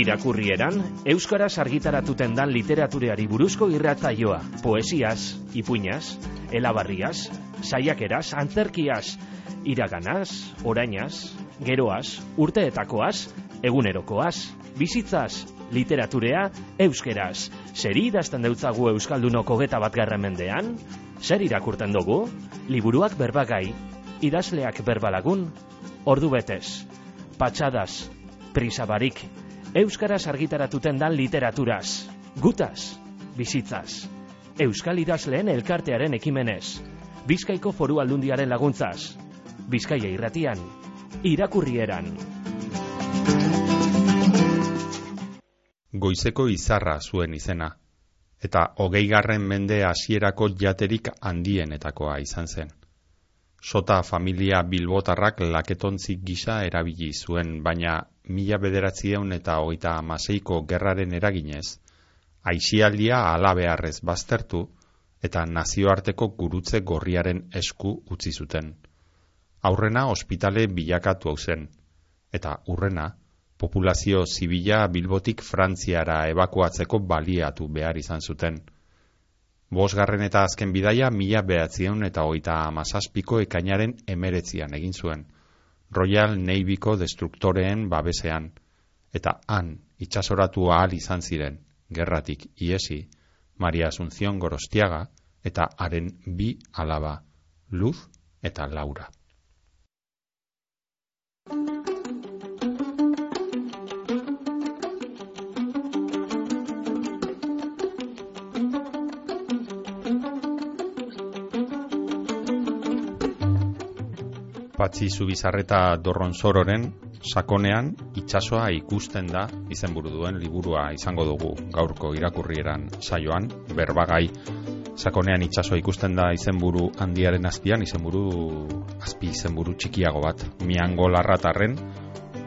Irakurrieran, Euskaraz argitaratuten dan literatureari buruzko irratzaioa, poesiaz, ipuñaz, elabarriaz, saiakeraz, antzerkiaz, iraganaz, orainaz, geroaz, urteetakoaz, egunerokoaz, bizitzaz, literaturea, euskeraz. Zeri idazten deutzagu Euskaldunoko geta bat mendean? Zer irakurten dugu? Liburuak berbagai, idazleak berbalagun, ordu betez, patxadas, prisabarik, Euskaraz argitaratuten dan literaturaz, gutaz, bizitzaz, Euskal idazleen elkartearen ekimenez, Bizkaiko foru aldundiaren laguntzaz, Bizkaia irratian, irakurrieran. Goizeko izarra zuen izena, eta hogeigarren mende hasierako jaterik handienetakoa izan zen. Sota familia bilbotarrak laketontzik gisa erabili zuen, baina mila bederatzieun eta hogeita amaseiko gerraren eraginez, aixialdia alabearrez baztertu eta nazioarteko gurutze gorriaren esku utzi zuten. Aurrena ospitale bilakatu hau zen, eta urrena, populazio zibila bilbotik frantziara ebakuatzeko baliatu behar izan zuten. Bosgarren eta azken bidaia mila behatzieun eta hogeita amazazpiko ekainaren emeretzian egin zuen. Royal Navyko destruktoreen babesean, eta han itxasoratu ahal izan ziren, gerratik iesi, Maria Asunción Gorostiaga eta haren bi alaba, Luz eta Laura. Patzi Zubizarreta Dorronzororen sakonean itsasoa ikusten da izenburu duen liburua izango dugu gaurko irakurrieran saioan. Berbagai sakonean itsasoa ikusten da izenburu handiaren azpian izenburu azpi izenburu txikiago bat miango larratarren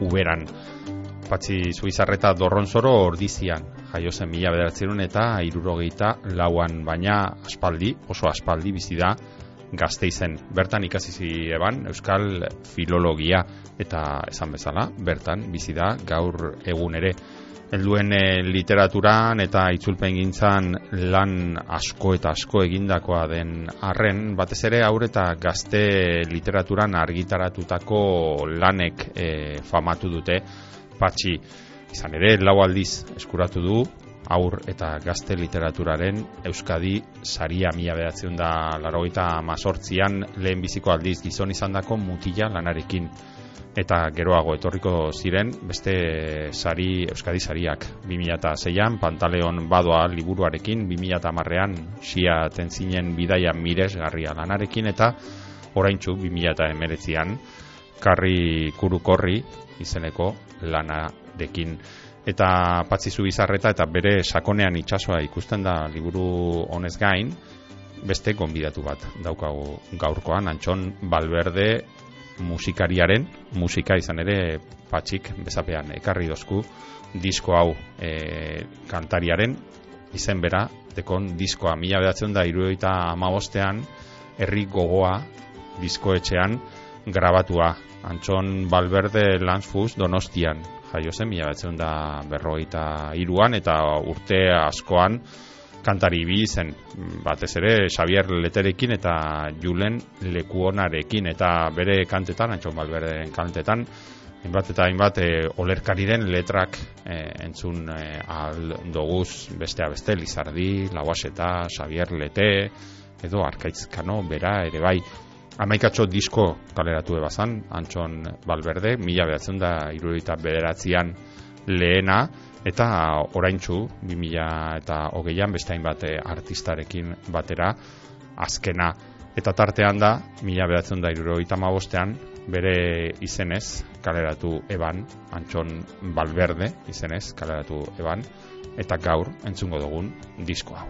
uberan. Patzi Zubizarreta Dorronzoro ordizian jaio zen mila bederatzerun eta irurogeita lauan baina aspaldi, oso aspaldi bizi da gazteizen bertan ikasi eban euskal filologia eta esan bezala bertan bizi da gaur egun ere. Helduen e, literaturan eta itzulpen gintzan lan asko eta asko egindakoa den arren batez ere aur eta gazte literaturan argitaratutako lanek e, famatu dute. Patxi izan ere lau aldiz eskuratu du aur eta gazte literaturaren Euskadi saria mila bedatzen da larogeita mazortzian lehen biziko aldiz gizon izan dako mutila lanarekin. Eta geroago etorriko ziren beste sari Euskadi sariak. 2006an Pantaleon badoa liburuarekin 2010ean xia tentzinen bidaia miresgarria lanarekin eta oraintzu 2019an karri kurukorri izeneko lanarekin eta patzizu bizarreta eta bere sakonean itsasoa ikusten da liburu honez gain beste gonbidatu bat daukagu gaurkoan antxon balberde musikariaren musika izan ere patxik bezapean ekarri dozku disko hau e, kantariaren izen bera dekon diskoa. Mila bedatzen da irueita amabostean herri gogoa diskoetxean grabatua. Antxon Balberde Lanzfus Donostian jaio zen mila batzen da berrogeita iruan eta urte askoan kantari bi zen. Batez ere Xavier Leterekin eta Julen Lekuonarekin. Eta bere kantetan, antxon balberen kantetan hainbat eta hainbat e, olerkariren letrak e, entzun e, al doguz. Bestea beste Lizardi, Lauaseta, Xavier Lete edo Arkaitzkano bera ere bai amaikatxo disko kaleratu ebazan, Antxon Balberde, mila behatzen da irurita bederatzean lehena, eta oraintzu, bi mila eta hogeian, bestain bate artistarekin batera, azkena. Eta tartean da, mila behatzen da irurita mabostean, bere izenez kaleratu eban, Antxon Balberde izenez kaleratu eban, eta gaur entzungo dugun disko hau.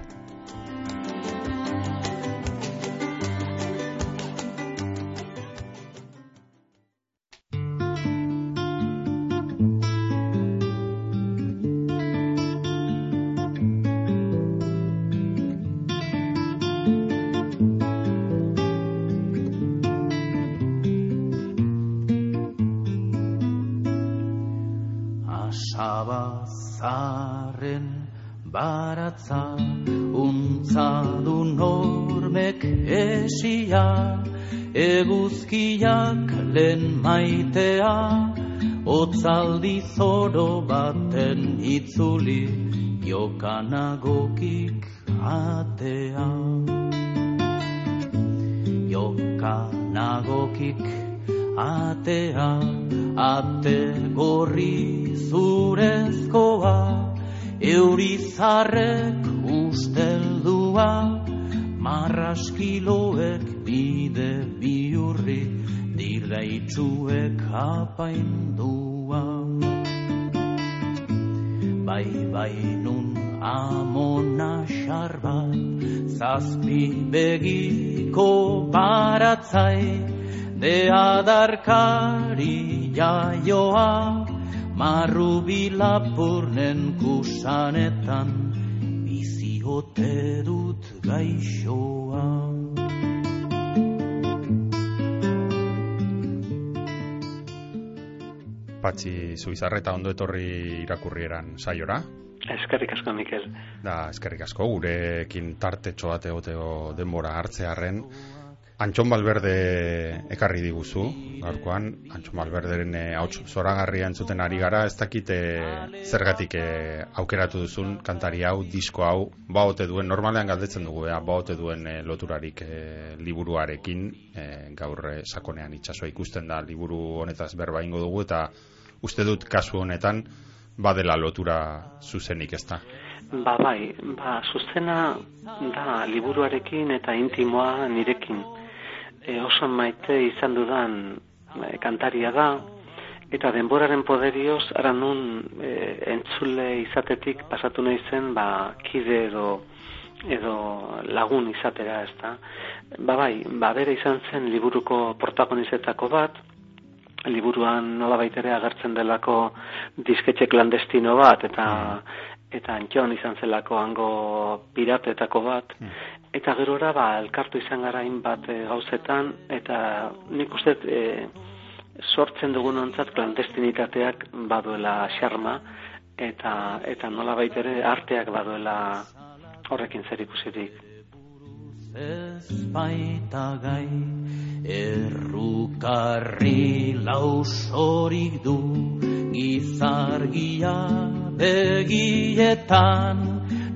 Itzuli jokanagokik atea. Jokanagokik atea ate gorri zurezkoa eurizarrek usteldua marraskiloek bide biurri dirreitzuek apaindua bai bai nun amona xarbat zazpi begiko baratzai de adarkari jaioa. Marru bilapurnen kusanetan biziote dut gaixoa Patxi Zubizarreta ondo etorri irakurrieran saiora. Eskerrik asko, Mikel. Da, eskerrik asko, gurekin tartetxo bat egoteo denbora hartzearen. Antxon Balberde ekarri diguzu, gaurkoan, Antxon Balberderen eh, hauts zoragarria entzuten ari gara, ez dakite zergatik eh, aukeratu duzun kantari hau, disko hau, baote duen, normalean galdetzen dugu, ea, baote duen eh, loturarik eh, liburuarekin, eh, gaur eh, sakonean itsasoa ikusten da liburu honetaz berba ingo dugu, eta uste dut kasu honetan, badela lotura zuzenik ez da. Ba bai, ba zuzena da liburuarekin eta intimoa nirekin. E, oso maite izan dudan e, kantaria da, eta denboraren poderioz, ara nun e, entzule izatetik pasatu nahi zen, ba, kide edo, edo lagun izatera, ez da. Ba bai, ba bere izan zen liburuko protagonizetako bat, liburuan nola baitere agertzen delako disketxe klandestino bat, eta eta antxon izan zelako hango piratetako bat, eta gerora ba, elkartu izan gara bat e, gauzetan, eta nik uste e, sortzen dugun ontzat klandestinitateak baduela xarma, eta, eta nola baitere arteak baduela horrekin zer ikusirik. Ez baita gai errukarri lausorik du gizargia begietan.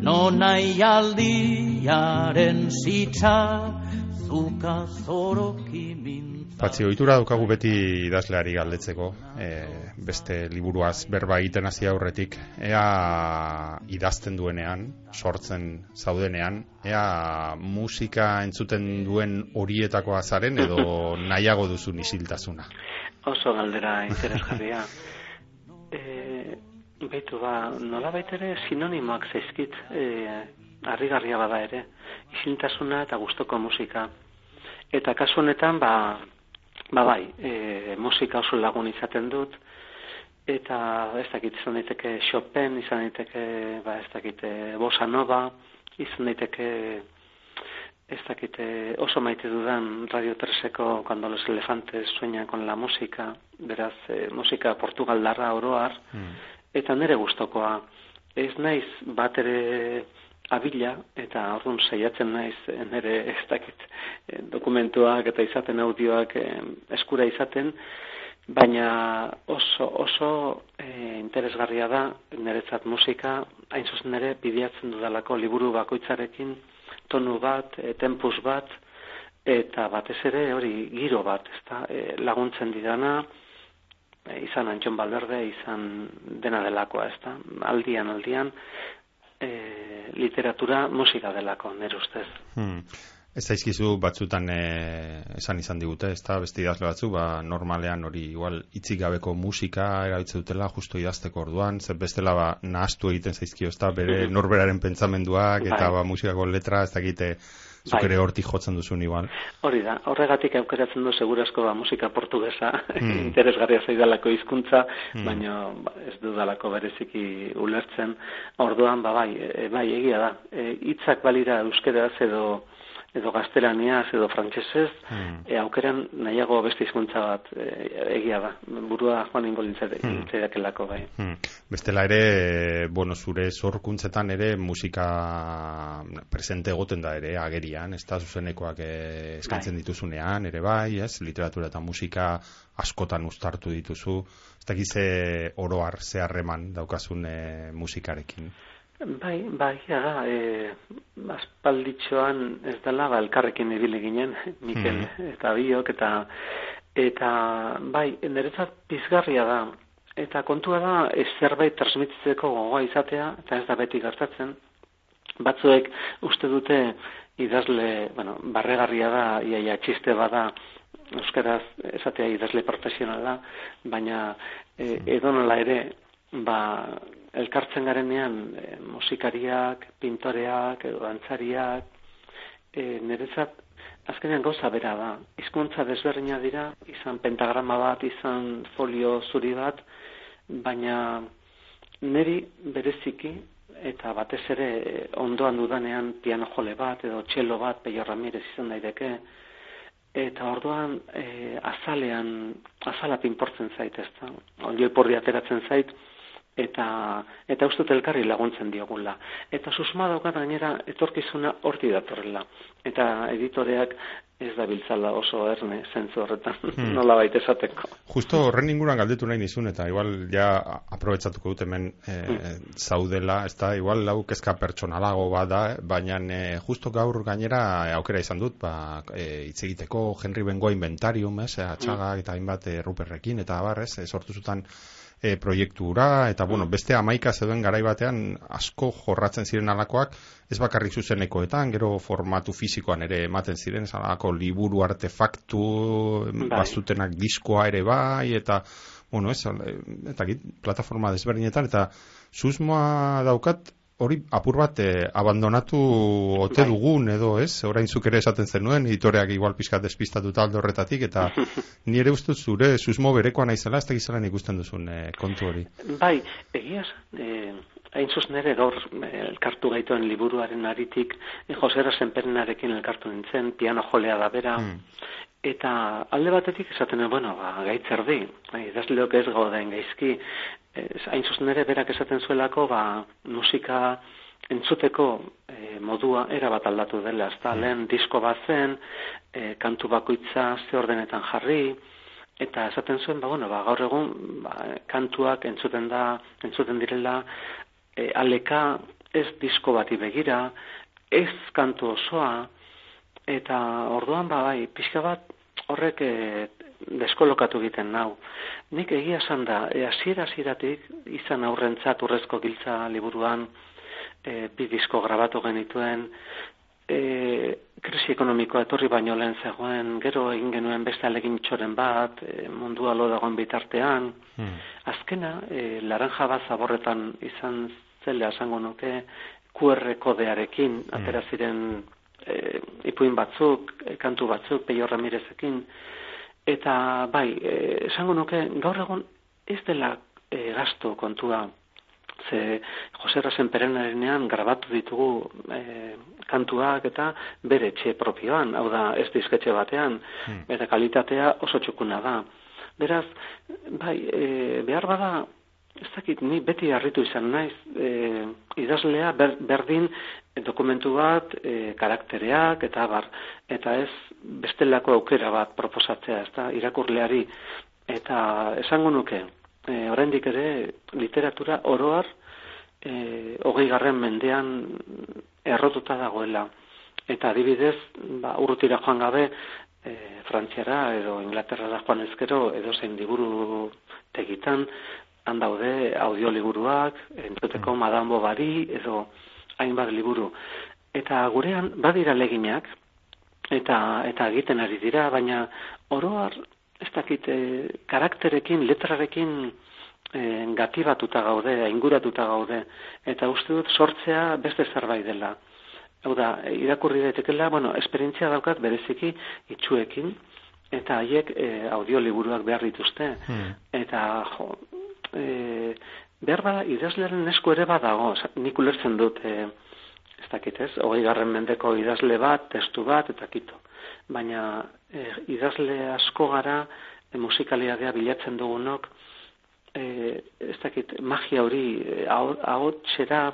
Nonai aldiaren zitza zuka zoroki Patzi, ohitura daukagu beti idazleari galdetzeko, e, beste liburuaz berba egiten hasi aurretik, ea idazten duenean, sortzen zaudenean, ea musika entzuten duen horietakoa zaren edo nahiago duzu isiltasuna. Oso galdera interesgarria. e, Baitu ba, nola baitere sinonimoak zaizkit e, harrigarria bada ere, isiltasuna eta gustoko musika. Eta kasu honetan, ba, ba bai, e, musika oso lagun izaten dut, eta ez dakit izan daiteke Chopin, izan daiteke, ba ez dakit, Bossa Nova, izan daiteke ez dakite oso maite dudan Radio Treseko cuando los elefantes sueñan con la música, beraz, e, musika portugaldarra oroar, mm. eta nire gustokoa ez naiz bat ere abila, eta orduan saiatzen naiz nire ez dakit dokumentuak eta izaten audioak eskura izaten, baina oso, oso e, interesgarria da niretzat musika, hain zuzen ere bidiatzen dudalako liburu bakoitzarekin, tonu bat, e, tempus bat, eta batez ere hori giro bat, ezta, e, laguntzen didana, izan antxon balberde, izan dena delakoa, ezta, aldian, aldian, e, literatura musika delako, nire ustez. Hmm. Ez daizkizu batzutan e, esan izan digute, ez da, beste idazle batzu, ba, normalean hori igual itzik gabeko musika erabiltze dutela, justo idazteko orduan, zer bestela ba, nahaztu egiten zaizkio, ez da, bere mhm. norberaren pentsamenduak, eta bai. ba, musikako letra, ez dakite, zukere bai. hortik jotzen duzun igual. Hori da, horregatik aukeratzen du segurazko ba, musika portugesa, mm. interesgarria zaidalako hizkuntza, mm. baina ba, ez dudalako bereziki ulertzen, orduan, ba, bai, e, bai, egia da, e, hitzak balira euskeraz edo edo gaztelaniaz, edo frantsesez, Hmm. e, aukeran nahiago beste hizkuntza bat e, egia da. Burua joan ingo Hmm. lintzadekelako bai. Hmm. Bestela ere, bueno, zure zorkuntzetan ere musika presente egoten da ere agerian, ez da zuzenekoak eh, eskaintzen Bai. dituzunean, ere bai, ez? Literatura eta musika askotan ustartu dituzu. Ez dakiz ze oroar, ze harreman daukazun eh, musikarekin. Bai, bai, ja e, aspalditxoan ez dela, ba, elkarrekin ibili ginen, Mikel Mhm. eta biok, eta, eta bai, niretzat pizgarria da, eta kontua da, ez zerbait transmititzeko gogoa izatea, eta ez da beti gertatzen, batzuek uste dute idazle, bueno, barregarria da, iaia txiste bada, euskaraz esatea idazle profesionala, baina e, edonola ere, ba, elkartzen garenean e, musikariak, pintoreak, edo dantzariak, e, niretzat azkenean gauza bera da. Hizkuntza desberdina dira, izan pentagrama bat, izan folio zuri bat, baina neri bereziki eta batez ere eh, ondoan dudanean piano jole bat edo txelo bat Peio Ramirez izan daiteke. Eta orduan e, azalean azala pinportzen zait ez da olioi ateratzen zait eta eta uste dut elkarri laguntzen diogula. Eta susma daukat gainera etorkizuna horti datorrela. Eta editoreak ez da biltzala oso erne zentzu horretan. Hmm. nola baita esateko. Justo horren inguruan galdetu nahi nizun, eta igual ja aprobetsatuko dut hemen eh, zaudela, ez da, igual lau kezka pertsonalago bat da, eh, baina eh, justo gaur gainera eh, aukera izan dut, ba, eh, hitz egiteko Henry Bengoa inventarium, ez, eh, atxagak eta hainbat eh, ruperrekin, eta abar, ez, sortu zutan e, proiektura, eta bueno, beste amaika zeuden garai batean asko jorratzen ziren alakoak, ez bakarrik zuzenekoetan, gero formatu fisikoan ere ematen ziren, ez alako liburu artefaktu, Bai. bazutenak diskoa ere bai, eta bueno, ez, eta git, plataforma desberdinetan, eta susmoa daukat, hori apur bat eh, abandonatu ote Bai. dugun edo ez, orain zuk ere esaten zenuen, editoreak igual pizkat despistatuta alde horretatik, eta nire uste zure susmo berekoa naizela, ez da ikusten duzun eh, kontu hori. Bai, egiaz, eh, hain zuzen ere gaur eh, elkartu gaituen liburuaren aritik, eh, Josera Senperenarekin elkartu nintzen, piano jolea da bera, Hmm. eta alde batetik esaten, bueno, ba, gaitz erdi, bai, idazleok ez gauden gaizki, hain zuzen ere berak esaten zuelako, ba, musika entzuteko eh, modua era bat aldatu dela, ez da, lehen disko bat zen, eh, kantu bakoitza ze ordenetan jarri, eta esaten zuen, ba, bueno, ba, gaur egun ba, kantuak entzuten da, entzuten direla, e, aleka ez disko bati begira, ez kantu osoa, eta orduan ba bai, pixka bat horrek e, deskolokatu egiten nau. Nik egia esan da, e, hasieratik izan aurrentzat urrezko giltza liburuan e, bi disko grabatu genituen, e, krisi ekonomikoa etorri baino lehen zegoen, gero egin genuen beste alegin txoren bat, e, mundua lo dagoen bitartean, Hmm. Azkena, e, laranja bat zaborretan izan zela esango nuke, QR kodearekin, atera ziren e, ipuin batzuk, e, kantu batzuk, Peio Ramirezekin, eta bai, e, esango nuke, gaur egun ez dela e, gasto kontua, ze Jose Rasen perenarenean grabatu ditugu e, kantuak eta bere etxe propioan, hau da ez dizketxe batean, Hmm. eta kalitatea oso txukuna da. Beraz, bai, e, behar bada, ez dakit, ni beti harritu izan naiz, e, idazlea ber, berdin dokumentu bat, e, karaktereak, eta bar, eta ez bestelako aukera bat proposatzea, ez da, irakurleari, eta esango nuke, e, oraindik ere literatura oroar, e, hogei garren mendean errotuta dagoela. Eta adibidez, ba, urrutira joan gabe, e, Frantziara edo Inglaterrara joan ezkero, edo zein liburu tegitan, han daude audioliburuak, entzuteko Madame Bovary, edo hainbat liburu. Eta gurean badira leginak, eta eta egiten ari dira, baina oroar ez dakit e, karakterekin, letrarekin e, gatibatuta gaude, inguratuta gaude, eta uste dut sortzea beste zerbait dela. Hau da, irakurri daitekela, bueno, esperientzia daukat bereziki itxuekin, eta haiek e, audioliburuak behar dituzte. Hmm. Eta, jo, e, behar bada, idazlearen esku ere badago, nik ulertzen dut, e, ez dakit ez, hogei garren mendeko idazle bat, testu bat, eta kito. Baina e, idazle asko gara, e, musikalidadea bilatzen dugunok, e, ez dakit, magia hori, hau txera,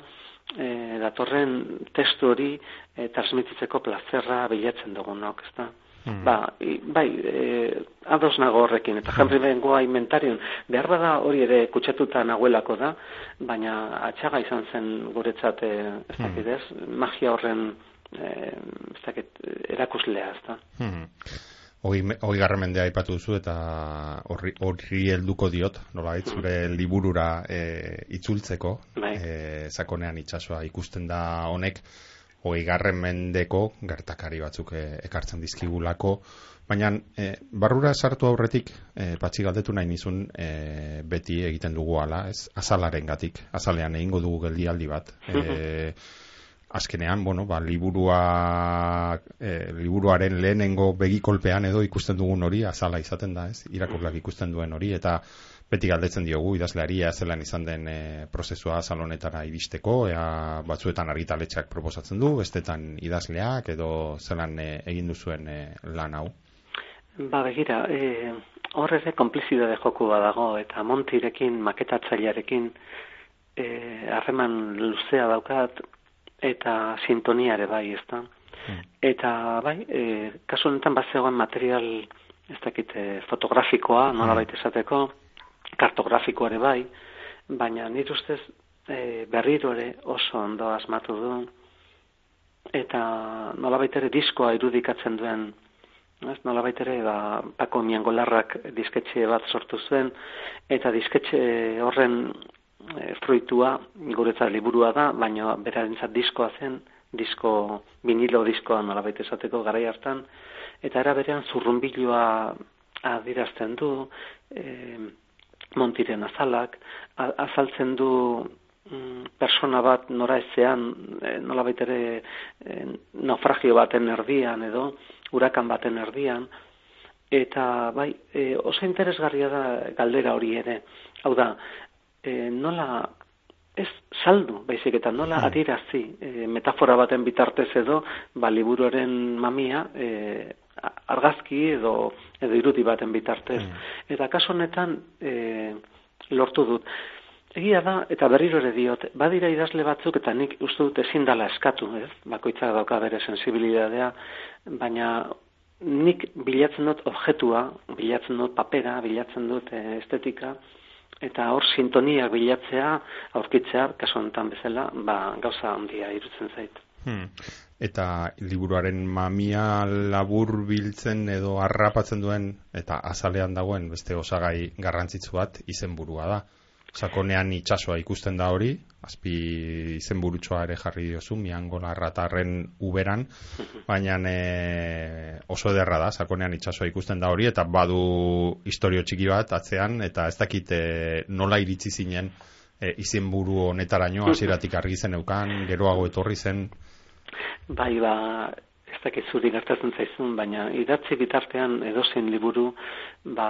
e, datorren testu hori e, transmititzeko plazerra bilatzen dugunok, ez da? Hmm. Ba, bai, e, ados nago horrekin, eta Henry Bengoa inventarion, behar bada hori ere kutsatuta nahuelako da, baina atxaga izan zen guretzat, e, ez hmm. dakit ez, magia horren, e, ez dakit, erakuslea, ez da. Hmm. Hoi garra mendea ipatu duzu eta horri, horri helduko diot, nola zure liburura e, itzultzeko, bai. e, zakonean itxasua ikusten da honek, hogei garren mendeko gertakari batzuk e, ekartzen dizkigulako, baina e, barrura sartu aurretik e, patxi galdetu nahi nizun e, beti egiten dugu ala, ez, azalaren gatik, azalean egingo dugu geldialdi bat. E, azkenean, bueno, ba, liburua, e, liburuaren lehenengo begikolpean edo ikusten dugun hori, azala izaten da, ez, irakurlak ikusten duen hori, eta beti galdetzen diogu idazleari zelan izan den e, prozesua salonetara iristeko, ea batzuetan argitaletxeak proposatzen du, bestetan idazleak edo zelan e, egin duzuen e, lan hau. Ba begira, e, hor ere komplizidade joku badago eta montirekin, maketatzailearekin harreman luzea daukat eta sintoniare bai, ez da. Hmm. Eta bai, e, kasu honetan bat zegoen material ez dakit, fotografikoa, nola baita esateko, kartografiko ere bai, baina nire ustez e, berriro ere oso ondo asmatu du, eta nolabait ere diskoa irudikatzen duen, ez, nolabait ere ba, pako miangolarrak disketxe bat sortu zuen, eta disketxe horren e, fruitua guretzat liburua da, baina berarentzat diskoa zen, disko, vinilo diskoa nolabait esateko garai hartan, eta era berean zurrumbiloa adirazten du, e, montiren azalak, azaltzen du mm, persona bat nora ezean, e, nola baitere e, naufragio baten erdian edo, urakan baten erdian, eta bai, e, oso interesgarria da galdera hori ere. Hau da, nola ez saldu, baizik eta nola hmm. adirazi e, metafora baten bitartez edo, ba, liburuaren mamia, e, argazki edo edo irudi baten bitartez. Mm. Eta kaso honetan e, lortu dut. Egia da, eta berriro ere diot, badira idazle batzuk, eta nik uste dut ezin dala eskatu, ez? Bakoitzak dauka bere sensibilidadea, baina nik bilatzen dut objetua, bilatzen dut papera, bilatzen dut e, estetika, eta hor sintonia bilatzea, aurkitzea, kaso honetan bezala, ba, gauza handia irutzen zait. Hmm eta liburuaren mamia labur biltzen edo harrapatzen duen eta azalean dagoen beste osagai garrantzitsu bat izenburua da. Sakonean itsasoa ikusten da hori, azpi izenburutsoa ere jarri diozu, miangola ratarren uberan, baina e, oso ederra da, sakonean itsasoa ikusten da hori, eta badu historio txiki bat atzean, eta ez dakit e, nola iritzi zinen e, izenburu honetaraino, hasieratik argi zen eukan, geroago etorri zen, Bai, ba, ez dakit zuri gertatzen zaizun, baina idatzi bitartean edozein liburu, ba,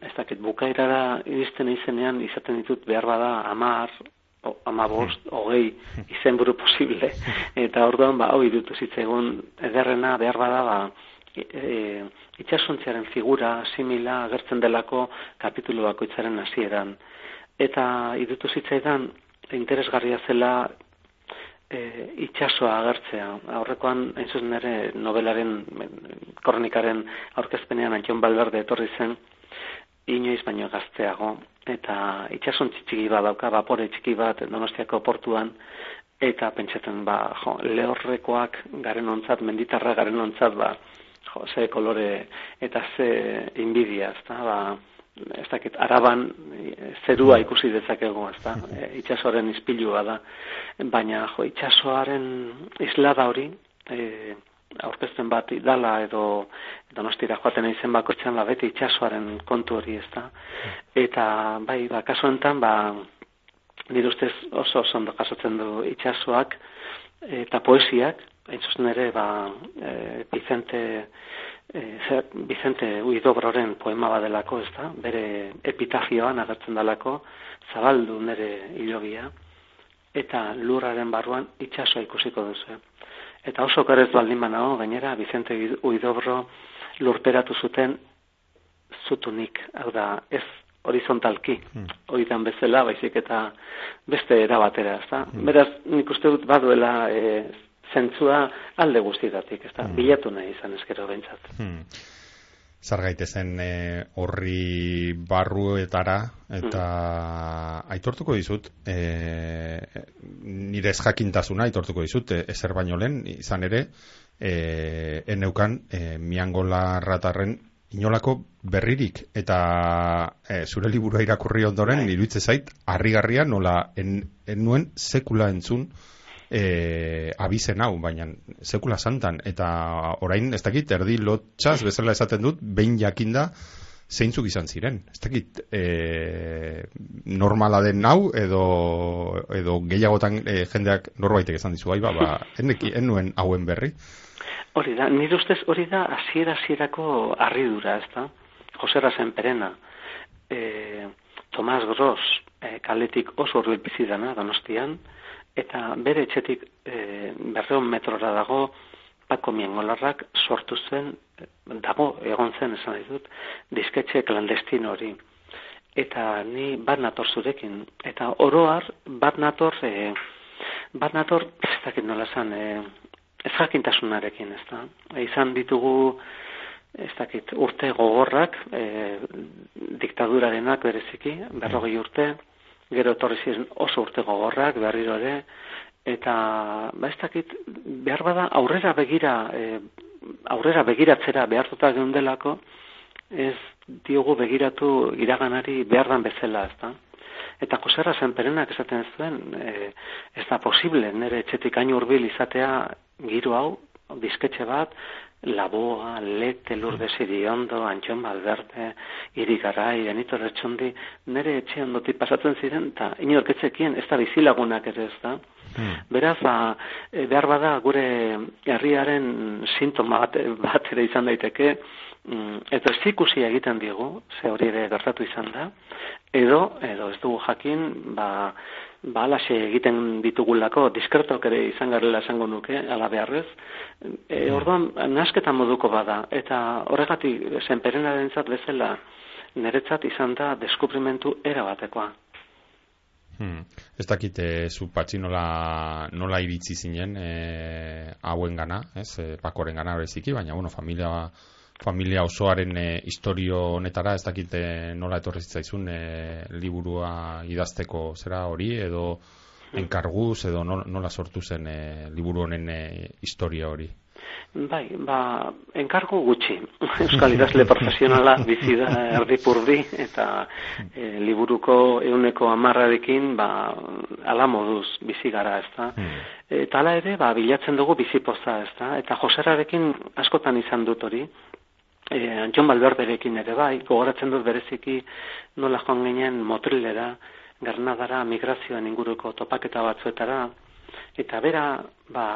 ez dakit bukairara iristen izenean izaten ditut behar bada amar, o, ama bost, hmm. hogei izen buru posible. Eta orduan, ba, hoi dutu zitzegun ederrena behar bada, ba, e, e, itxasuntziaren figura, simila, agertzen delako kapitulu bakoitzaren hasieran. Eta idutu zitzaidan, interesgarria zela e, itxasoa agertzea. Aurrekoan, hain zuzen ere, novelaren, kronikaren aurkezpenean Antion Balberde etorri zen, inoiz baino gazteago, eta itxason txiki bat dauka, vapore txiki bat donostiako portuan, eta pentsatzen, ba, jo, lehorrekoak garen ontzat, menditarra garen ontzat, ba, jo, ze kolore eta ze inbidia, ez da, ba, ez dakit, araban zerua ikusi dezakegu, ez da, e, itxasoaren izpilua da, baina jo, itxasoaren islada hori, e, aurkezten bat dala edo donostira joaten izen bako txan, ba, beti itxasoaren kontu hori, ez da, eta bai, ba, kasu enten, ba, nire ustez oso oso ondo jasotzen du itxasoak, eta poesiak, hain ere, ba, e, Vicente, e, Vicente Uidobroren poema badelako, ez da, bere epitafioan agertzen dalako, zabaldu nere hilobia, eta lurraren barruan itsasoa ikusiko duzu. Eta oso karez baldin banago, gainera, Vicente Uidobro lurperatu zuten zutunik, hau da, ez horizontalki, hmm. oidan bezala, baizik eta beste erabatera, ezta? Hmm. Beraz, nik uste dut baduela e, zentzua alde guztietatik, ezta? Hmm. Bilatu nahi izan eskero bentsat. Hmm zar gaitezen e, horri barruetara eta mm. aitortuko dizut e, nire ez jakintasuna aitortuko dizut e, ezer baino lehen izan ere e, eneukan e, miangola ratarren inolako berririk eta e, zure liburua irakurri ondoren bai. iruitze zait harrigarria nola en, en nuen sekula entzun e, abizen hau, baina sekula santan, eta orain, ez dakit, erdi lotxaz, bezala esaten dut, behin jakinda, zeintzuk izan ziren. Ez dakit, e, normala den hau, edo, edo gehiagotan e, jendeak norbaitek esan dizu, ba, ba, enneki, ennuen hauen berri. Hori da, nire ustez hori da, asiera asierako arridura, ez da? Josera zen perena. E, Tomas Gross, e, kaletik oso horrel bizidana, donostian, eta bere etxetik e, berreon metrora dago pako miengolarrak sortu zen dago egon zen esan dut disketxe klandestin hori. Eta ni bat nator zurekin. Eta oroar bat nator e, bat nator ez dakit nola zan e, ez jakintasunarekin ez da e, izan ditugu ez dakit urte gogorrak e, diktadurarenak bereziki berrogei urte gero etorri ziren oso urte gogorrak berriro ere. Eta ba ez dakit behar bada aurrera begira e, aurrera begiratzera behartuta geundelako ez diogu begiratu iraganari behar dan bezala ezta? Eta koserra zen perenak esaten zuen e, ez da posible nire etxetik hain urbil izatea giro hau disketxe bat Laboa, Lete, Lurde Siriondo, Antxon Balberte, Irigarai, Benito Retxondi, nire etxe ondotik pasatzen ziren, eta inorketzekien ez da bizilagunak ere ez da. Hmm. Beraz, ba, e, behar bada gure herriaren sintoma bat, bat ere izan daiteke, mm, eta ez ikusi egiten diegu, ze hori ere gertatu izan da, edo, edo ez dugu jakin, ba, ba alaxe egiten ditugulako diskretok ere izan garela esango nuke ala beharrez. E, orduan nasketa moduko bada eta horregatik zenperenarentzat bezala niretzat izan da deskubrimentu era batekoa. Hmm. Ez dakit e, zu patxi nola, nola iritzi zinen e, hauen gana, ez, e, pakoren gana horreziki, baina, bueno, familia familia osoaren e, historio honetara ez dakite nola etorri zitzaizun e, liburua idazteko zera hori edo enkarguz edo nola sortu zen e, liburu honen e, historia hori. Bai, ba, enkargo gutxi. Euskal idazle profesionala bizi da erdipurdi eta e, liburuko euneko amarrarekin ba, ala moduz bizi gara, ez da. Hmm. Eta ala ere, ba, bilatzen dugu bizipoza, ez da. Eta joserarekin askotan izan dut hori, e, John Balberderekin ere bai, gogoratzen dut bereziki nola joan ginen motrilera, garnadara, migrazioan inguruko topaketa batzuetara, eta bera, ba,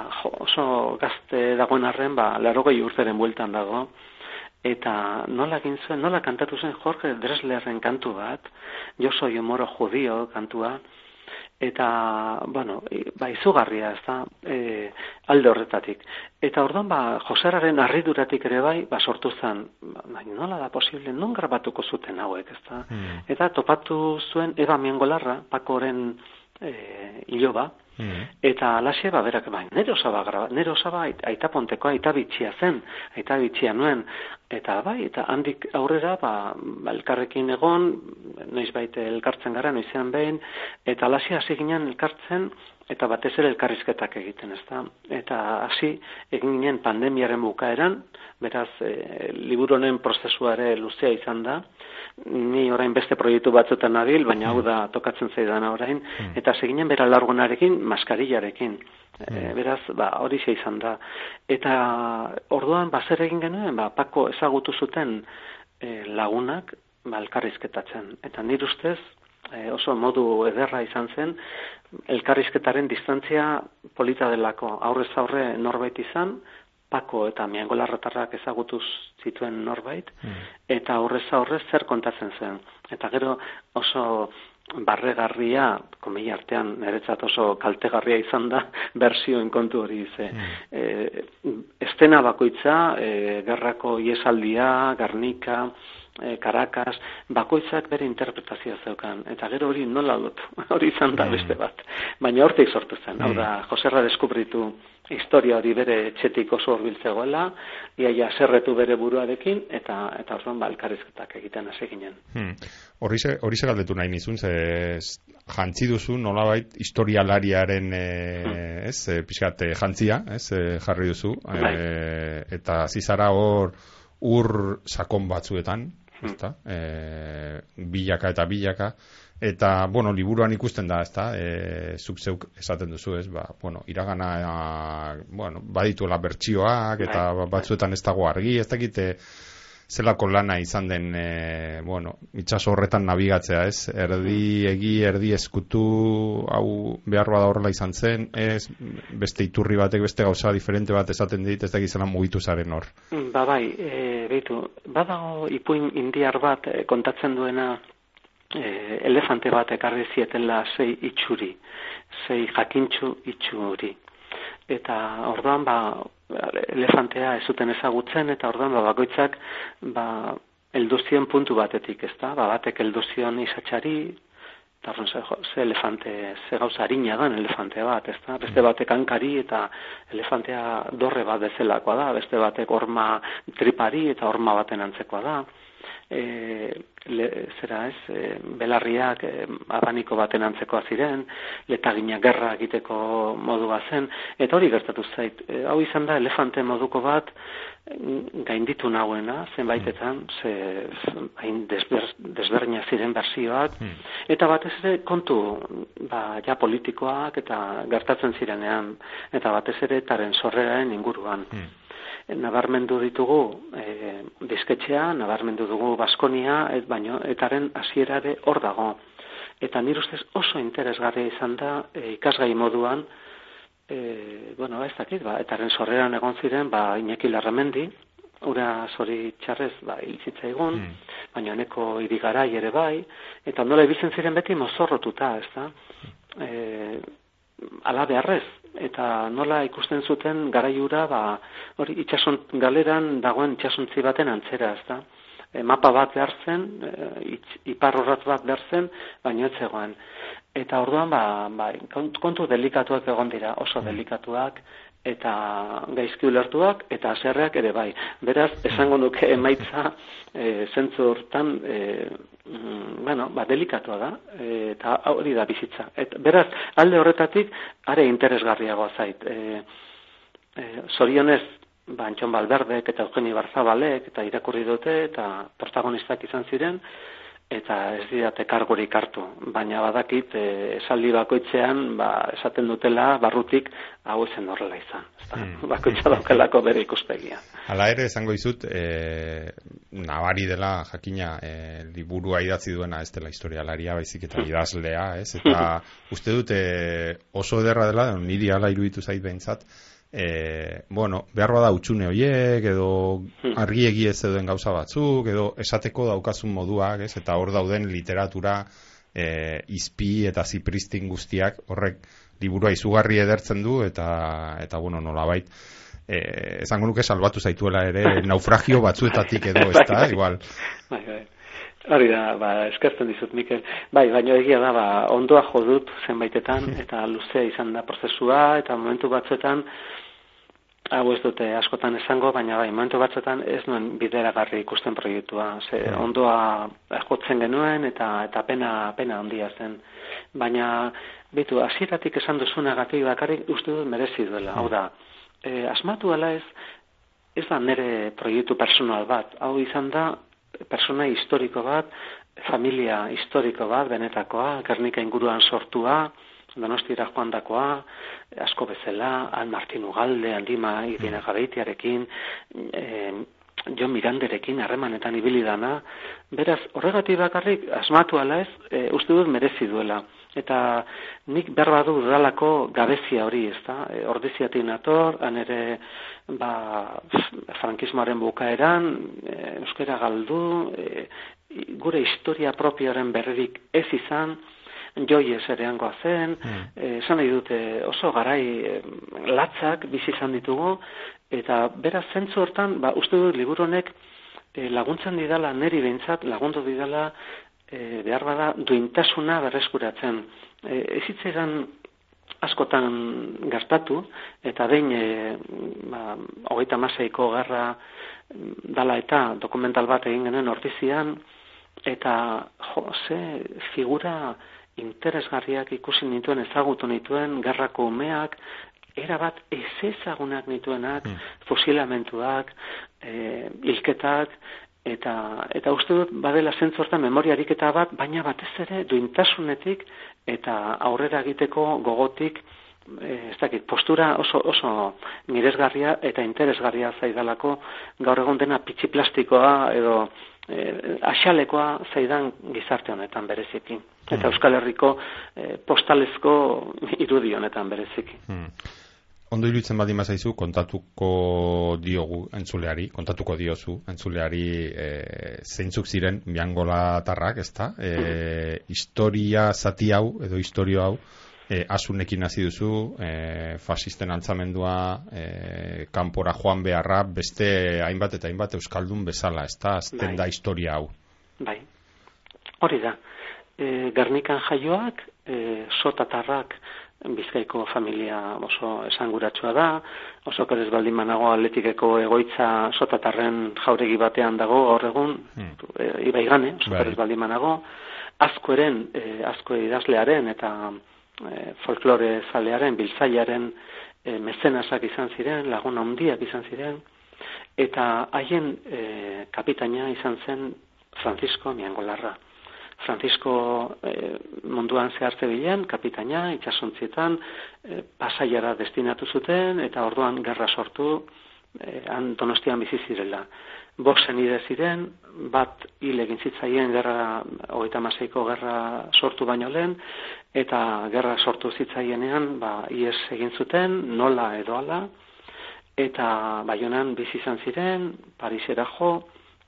oso gazte dagoen arren, ba, larogei urteren bueltan dago, eta nola egin zuen, nola kantatu zen Jorge Dreslerren kantu bat, jo soy moro judio kantua, eta, bueno, ba, izugarria, ez da, e, alde horretatik. Eta orduan, ba, Joseraren arriduratik ere bai, ba, sortu zen, ba, nola da posible, non grabatuko zuten hauek, ez da. Mm. Eta topatu zuen, eba miengolarra, pakoren e, iloba, Mm. Eta alaxe, ba, berak, bai, nire osaba, nire osaba, aita ponteko, aita bitxia zen, aita bitxia nuen, eta bai, eta handik aurrera, ba, elkarrekin egon, noiz baite elkartzen gara, noizean behin, eta alaxe hasi ginen elkartzen, eta batez ere elkarrizketak egiten, ez da? Eta hasi egin ginen pandemiaren bukaeran, beraz, e, liburonen prozesuare luzea izan da, ni orain beste proiektu batzutan nabil, baina hau da tokatzen zaidan orain, hmm. eta seginen bera largunarekin, maskarillarekin. E, beraz, ba, hori izan da. Eta orduan, bazer egin genuen, ba, pako ezagutu zuten e, lagunak, ba, elkarrizketatzen. Eta nire ustez, e, oso modu ederra izan zen, elkarrizketaren distantzia polita delako aurrez aurre norbait izan, pako eta miangolarratarrak ezagutuz zituen norbait, mm. eta horrez aurrez zer kontatzen zen. Eta gero oso barregarria komei artean niretzat oso kaltegarria izan da bersioen kontu hori ze mm. e, estena bakoitza e, gerrako iesaldia, garnika e, Caracas, bakoitzak bere interpretazioa zeukan, eta gero hori nola dut, hori izan da mm. beste bat. Baina hortik sortu zen, hau da, mm. Joserra deskubritu historia hori bere etxetik oso horbiltzegoela, iaia zerretu bere buruarekin, eta eta orduan ba, elkarrizketak egiten hasi ginen. Hmm. Hori ze galdetu nahi nizun, ze jantzi duzu nolabait historialariaren e, hmm. ez, e, pixkat, e, jantzia, ez, e, jarri duzu, e, eta zizara hor ur sakon batzuetan, Hmm. Ezta? E, bilaka eta bilaka eta bueno, liburuan ikusten da, ezta? Eh, zuk zeuk esaten duzu, ez? Ba, bueno, iragana bueno, badituela bertsioak eta bai, bai. batzuetan ez dago argi, ez dakite zelako lana izan den e, bueno, itxaso horretan nabigatzea, ez? Erdi egi, erdi eskutu hau behar bada horrela izan zen, ez? Beste iturri batek, beste gauza diferente bat esaten dit, ez da gizela mugitu zaren hor. Ba bai, e, behitu, badago ipuin indiar bat e, kontatzen duena e, elefante bat ekarri zietela sei itxuri, sei jakintxu itxuri. Eta orduan, ba, elefantea ez zuten ezagutzen eta orduan ba bakoitzak ba elduzien puntu batetik, ezta? Ba batek elduzion isatxari eta orduan ze, ze elefante ze gauza arina da elefante bat, ezta? Beste batek hankari eta elefantea dorre bat bezelakoa da, beste batek horma tripari eta horma baten antzekoa da e, le, zera ez, e, belarriak e, abaniko baten antzekoa ziren, letagina gerra egiteko modua zen, eta hori gertatu zait. E, hau izan da, elefante moduko bat, gainditu nahuena, zenbaitetan, ze, hain desber, desberdina ziren berzioak, hmm. eta batez ere kontu, ba, ja politikoak eta gertatzen zirenean, eta batez ere taren sorreraren inguruan. Hmm nabarmendu ditugu e, disketxea, nabarmendu dugu Baskonia, et baino etaren hasierare hor dago. Eta nire ustez oso interesgarria izan da e, ikasgai moduan, e, bueno, ez dakit, ba, etaren sorreran egon ziren, ba, Iñaki Larramendi, ura zori txarrez, ba, ilitzitza egun, mm. baina neko irigarai ere bai, eta nola ibizen ziren beti mozorrotuta, ez da? E, ala beharrez, eta nola ikusten zuten garaiura ba hori itsason galeran dagoen itsasontzi baten antzera ezta? E, mapa bat behar zen e, ipar bat behar zen baina ez zegoen. Eta orduan ba, ba kontu delikatuak egon dira oso mm. delikatuak eta gaizki ulertuak eta haserreak ere bai. Beraz, esango nuke emaitza e, zentzu hortan e, mm, bueno, ba, delikatua da eta hori da bizitza. Et, beraz, alde horretatik are interesgarriagoa zait. E, e, zorionez, ba, Antxon Balberdek eta Eugeni Barzabalek eta irakurri dute eta protagonistak izan ziren, eta ez didate kargorik hartu, baina badakit e, esaldi bakoitzean ba, esaten dutela barrutik hau ezen horrela izan. Hmm. Bakoitza daukelako bere ikuspegia. Hala ere, esango izut, e, nabari dela jakina e, liburua idatzi duena ez dela historialaria, baizik eta idazlea, ez? Eta uste dute oso ederra dela, niri ala iruditu zait behintzat, e, bueno, behar bada utxune horiek, edo hmm. argiegi ez zeuden gauza batzuk, edo esateko daukazun moduak, ez, eta hor dauden literatura e, izpi eta zipristin guztiak horrek liburua izugarri edertzen du, eta, eta bueno, nolabait, e, esango nuke salbatu zaituela ere naufragio batzuetatik edo, ez da, igual. Hori da, ba, eskertzen dizut, Mikel. Bai, baina egia da, ba, ondoa jodut zenbaitetan, eta luzea izan da prozesua, eta momentu batzuetan, hau ez dute askotan esango, baina bai, momentu batzuetan ez nuen bideragarri ikusten proiektua. Ze, mm. ondoa jotzen genuen, eta eta pena, pena ondia zen. Baina, bitu, hasieratik esan duzuna gati bakarrik uste dut merezi duela. Hau da, e, asmatu ala ez, ez da nire proiektu personal bat. Hau izan da, persona historiko bat, familia historiko bat, benetakoa, Gernika inguruan sortua, Donostira joan dakoa, asko bezala, Al Martin Ugalde, Andima Irina Gabeitiarekin, e, John Miranderekin harremanetan ibili dana. Beraz, horregatik bakarrik asmatu ala ez, e, uste dut merezi duela. Eta nik behar badu udalako gabezia hori, ez da? E, ordiziatik nator, han ere ba, frankismoaren bukaeran, e, euskera galdu, e, gure historia propioaren berrerik ez izan, joiez ereangoa zen, eh, esan nahi dute oso garai latzak bizi izan ditugu, eta beraz zentzu hortan, ba, uste dut liburu honek eh, laguntzen didala, neri behintzat, lagundu didala, eh, behar bada, duintasuna berreskuratzen. Eh, ez hitzeran askotan gertatu, eta behin e, ba, hogeita maseiko garra mm, dala eta dokumental bat egin genuen ordizian, eta jo, ze figura interesgarriak ikusi nituen, ezagutu nituen, gerrako umeak, erabat ez ezagunak nituenak, Hmm. fusilamentuak, e, hilketak, eta, eta uste dut badela zentzu hortan memoria ariketa bat, baina batez ere duintasunetik eta aurrera egiteko gogotik eh, ez dakit, postura oso, oso miresgarria eta interesgarria zaidalako gaur egun dena pitxi plastikoa edo eh, axalekoa zaidan gizarte honetan bereziki. Eta Mm. Euskal Herriko eh, postalezko irudi honetan bereziki. Hmm. Ondo iruditzen badi mazaizu, kontatuko diogu entzuleari, kontatuko diozu entzuleari e, zeintzuk ziren biangola tarrak, ezta? E, historia zati hau, edo historio hau, e, asunekin hasi duzu, e, fasisten altzamendua, e, kanpora joan beharra, beste hainbat eta hainbat euskaldun bezala, ezta? Azten Bai. da historia hau. Bai. Hori da. E, Gernikan jaioak, e, sotatarrak bizkaiko familia oso esanguratsua da, oso kerez baldin manago atletikeko egoitza sotatarren jauregi batean dago gaur egun, Hmm. e, ibai gane, oso Bai. kerez baldin manago, askoeren, e, asko idazlearen eta e, folklore zalearen, biltzaiaren e, mezenasak izan ziren, lagun handiak izan ziren, eta haien e, kapitaina izan zen Francisco Miangolarra. Francisco e, munduan zehartze bilen, kapitaina, itxasontzietan, e, pasaiara destinatu zuten, eta orduan gerra sortu, e, han donostian bizi zirela. Boxen ide ziren, bat hil egin zitzaien gerra, hogeita maseiko gerra sortu baino lehen, eta gerra sortu zitzaienean, ba, ies egin zuten, nola edo ala, eta Baionan bizi izan ziren, Parisera jo,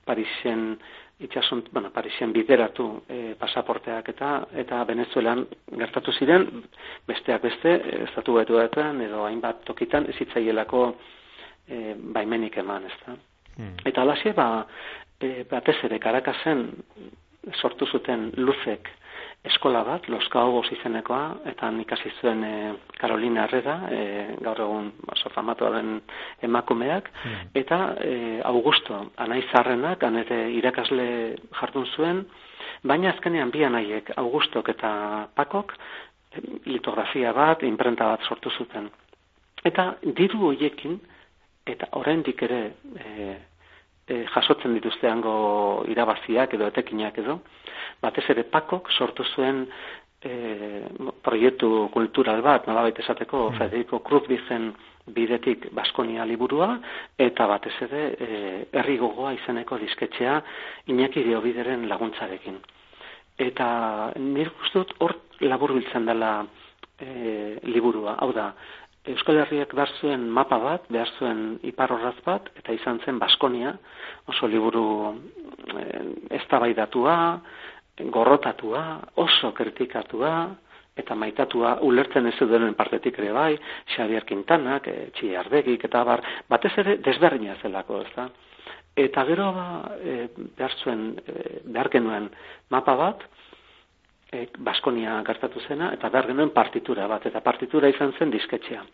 Parisen itxasun, bueno, Parisen bideratu e, pasaporteak eta eta Venezuelan gertatu ziren, besteak beste, e, estatu batuetan edo hainbat tokitan ez zitzaielako e, baimenik eman, ezta. Hmm. Eta alaxe, ba, e, batez ere Karakasen sortu zuten luzek eskola bat, Los Caobos izenekoa, eta ikasi zuen e, Carolina Herrera, e, gaur egun oso famatua den emakumeak, Hmm. eta e, Augusto, anaizarrenak, han ere irakasle jardun zuen, baina azkenean bi anaiek, Augustok eta Pakok, litografia bat, imprenta bat sortu zuten. Eta diru hoiekin, eta oraindik ere e, e, jasotzen dituzte hango irabaziak edo etekinak edo, batez ere pakok sortu zuen e, proiektu kultural bat, nolabait esateko, Federico Cruz bizen bidetik Baskonia liburua, eta batez ere e, herri gogoa izeneko disketxea Iñaki Diobideren laguntzarekin. Eta nire gustut hor laburbiltzen dela e, liburua, hau da, Euskal Herriak behar zuen mapa bat, behar zuen iparrorraz bat, eta izan zen Baskonia, oso liburu e, eztabaidatua, gorrotatua, oso kritikatua, eta maitatua ulertzen ez duen partetik ere bai, Xavier Quintanak, e, Txiardegik, eta bar, batez ere desberdina zelako, ez da? Eta gero ba, e, behar zuen, e, behar genuen mapa bat, e, Baskonia gertatu zena, eta behar genuen partitura bat, eta partitura izan zen disketxea.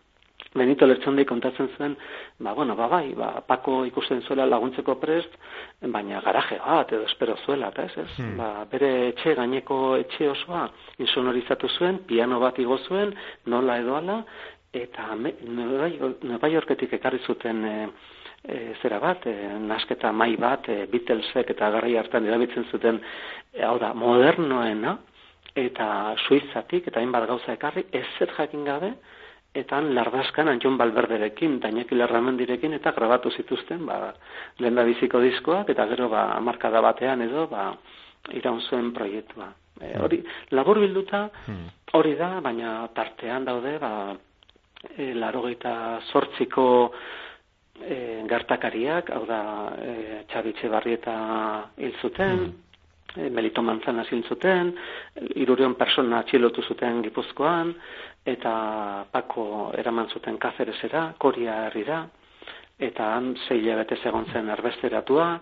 Benito Lertxondi kontatzen zuen, ba, bueno, ba, bai, ba, Pako ikusten zuela laguntzeko prest, baina garaje bat, edo espero zuela, eta ez, ez? Hmm. Ba, bere etxe, gaineko etxe osoa, insonorizatu zuen, piano bat igo zuen, nola edo ala, eta Nueva Yorketik ekarri zuten e, e, zera bat, e, nasketa mai bat, e, Beatlesek eta garrai hartan erabiltzen zuten, e, hau da, modernoena, eta Suizatik, eta hainbat gauza ekarri, ez zer jakin gabe, eta han lardaskan Antxon Balberderekin, Dainaki Lerramendirekin, eta grabatu zituzten, ba, lehen biziko diskoak, eta gero, ba, markada batean edo, ba, iraun zuen proiektua. E, hori, labur bilduta, Hmm. hori da, baina tartean daude, ba, e, larogeita zortziko e, gertakariak, hau da, e, Txabitxe Barrieta hil zuten, e, Melito Manzana zuten, irurion persona atxilotu zuten Gipuzkoan, eta Pako eraman zuten Kazeresera, Koria herrira, eta han zei betez egon zen erbesteratua,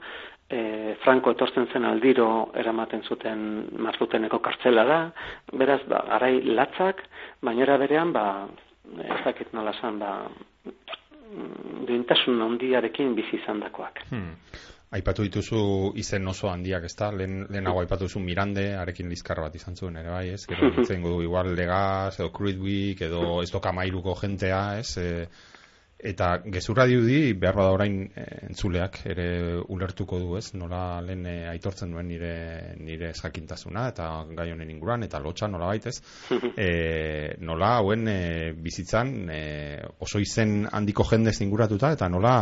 e, Franco etortzen zen aldiro eramaten zuten marzuteneko kartzela da, beraz, ba, arai latzak, bainera berean, ba, ez dakit nola zan, ba, duintasun handiarekin bizi izan dakoak. Hmm. Aipatu dituzu izen oso handiak, ezta? Lehen, lehenago aipatu duzu Mirande, arekin lizkar bat izan zuen, ere bai, ez? Gero zen du igual Legaz, edo Cruidwick, edo ez doka mairuko jentea, ez? E, eta gezurra diudi, behar bada orain e, entzuleak ere ulertuko du, ez? Nola lehen e, aitortzen duen nire, nire jakintasuna, eta gai honen inguruan, eta lotxa nola baitez. E, nola hauen e, bizitzan e, oso izen handiko jendez inguratuta, eta nola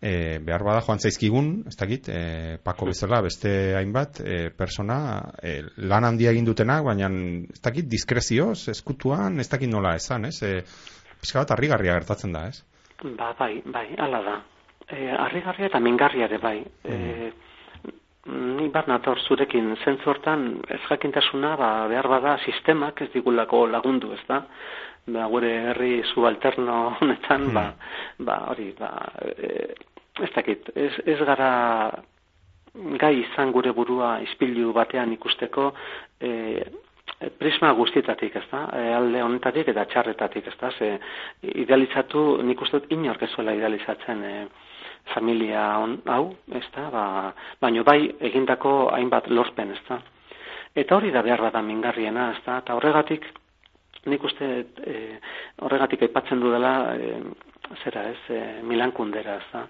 e, behar bada joan zaizkigun, ez dakit, e, pako bezala, beste hainbat, e, persona, e, lan handia egin dutenak, baina ez dakit, diskrezioz, eskutuan, ez dakit nola esan, ez? E, Pizka bat, harrigarria gertatzen da, ez? Ba, bai, bai, ala da. E, harrigarria eta mingarria ere, bai. E, ni bat nator zurekin. Zentzu hortan ez jakintasuna ba, behar bada sistemak ez digulako lagundu, ez da? Ba, gure herri subalterno honetan, ba, ba, hori, ba, e, ez dakit, ez, ez gara gai izan gure burua ispilu batean ikusteko e, prisma guztietatik, ez da, e, alde honetatik eta txarretatik, ez da, ze idealizatu, nik uste dut inork idealizatzen e, familia on, hau, ez da, ba, baino bai egindako hainbat lorpen, ez da. Eta hori da behar da mingarriena, ez da, eta horregatik, nik uste e, horregatik aipatzen du dela, e, zera ez, e, Milan kundera, ez da,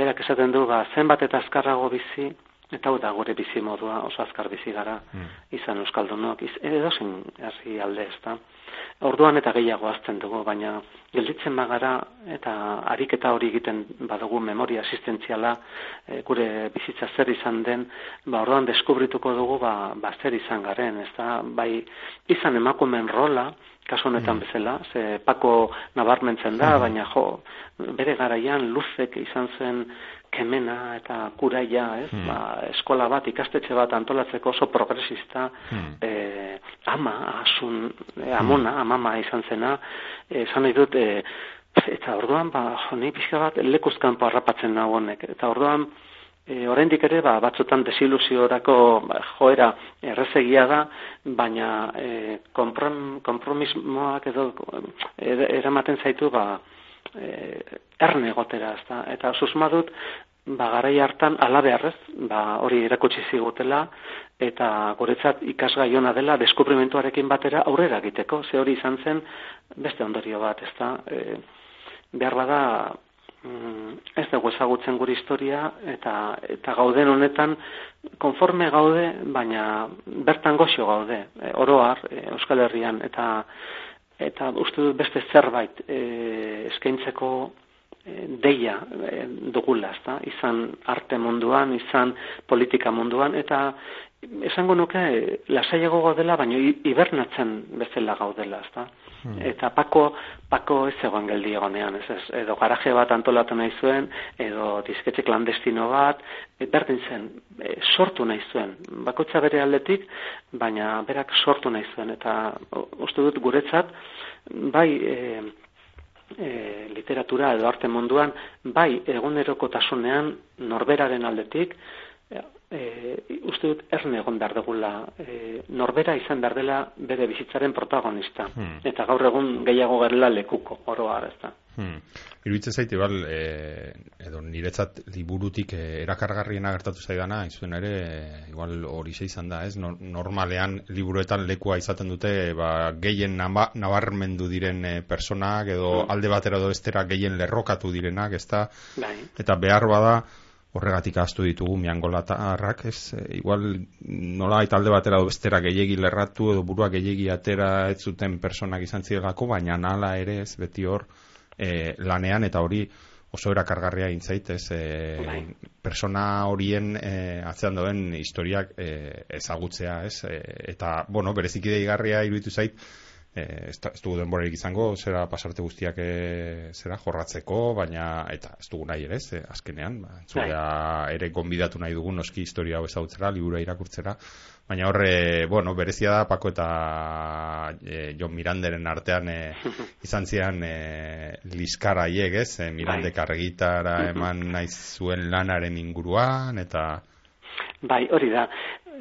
berak esaten du, ba, zenbat eta azkarrago bizi, eta hau da gure bizi modua oso azkar bizi gara, mm. izan euskaldunok, iz, edo hasi alde ez da. Orduan eta gehiago azten dugu, baina gelditzen bagara eta ariketa hori egiten badugu memoria asistentziala e, gure bizitza zer izan den, ba orduan deskubrituko dugu ba, ba zer izan garen, ez da, bai izan emakumen rola, kasu honetan mm. bezala, ze pako nabarmentzen da, mm. baina jo, bere garaian luzek izan zen kemena eta kuraia, ez? Mm. Ba, eskola bat, ikastetxe bat antolatzeko oso progresista, mm. e, ama, asun, e, amona, mm. amama izan zena, esan nahi dut, e, eta orduan, ba, ni pixka bat lekuzkanpo harrapatzen nagonek, eta orduan, E, oraindik ere ba, batzutan desilusiorako ba, joera errezegia da, baina e, kompromismoak edo eramaten zaitu ba, e, erne gotera, ezta? eta susmadut ba, garai hartan alabearrez, ba, hori erakutsi zigutela, eta guretzat ikasgaiona dela deskubrimentuarekin batera aurrera egiteko, ze hori izan zen beste ondorio bat, ezta? E, behar bada mm, ez dugu ezagutzen gure historia eta eta gauden honetan konforme gaude baina bertan goxo gaude e, oroar e, Euskal Herrian eta eta uste dut beste zerbait e, eskaintzeko e, deia e, dugula, ezta? Izan arte munduan, izan politika munduan eta esango nuke lasaiago gaudela, baina hibernatzen bezala gaudela, ezta? Hmm. Eta pako, pako ez egon geldi egonean, ez, ez, edo garaje bat antolatu nahi zuen, edo disketxe klandestino bat, e, berdin zen, e, sortu nahi zuen, bakotza bere aldetik, baina berak sortu nahi zuen, eta uste dut guretzat, bai e, e, literatura edo arte munduan, bai egunerokotasunean norberaren aldetik, e, uste dut erne egon behar degula e, norbera izan behar dela bere bizitzaren protagonista hmm. eta gaur egun gehiago garela lekuko oroa ez da hmm. Iruitze zaite, igual, e, edo niretzat liburutik e, erakargarriena gertatu zaidana, izuen ere, igual hori izan da, ez? normalean liburuetan lekua izaten dute, ba, gehien nabarmendu diren e, personak, edo hmm. alde batera edo estera gehien lerrokatu direnak, ez da? Bai. Eta behar bada, horregatik astu ditugu miangolatarrak, ez, e, igual nola alde batera do bestera gehiegi lerratu edo burua gehiegi atera ez zuten personak izan zirgako, baina nala ere ez beti hor e, lanean eta hori oso erakargarria intzait, ez, e, persona horien e, atzean doen historiak e, ezagutzea, ez, e, eta, bueno, bereziki deigarria iruditu zait, e, ez, ez dugu denborarik izango, zera pasarte guztiak e, zera jorratzeko, baina eta ez dugu nahi ere, ez, azkenean, ba, zura ere gonbidatu nahi dugu noski historia hau ezagutzera, libura irakurtzera, baina horre, bueno, berezia da Pako eta e, Jon Miranderen artean e, izan zian e, liskara hiek, ez, e, Mirandek bai. argitara eman naiz zuen lanaren inguruan, eta... Bai, hori da,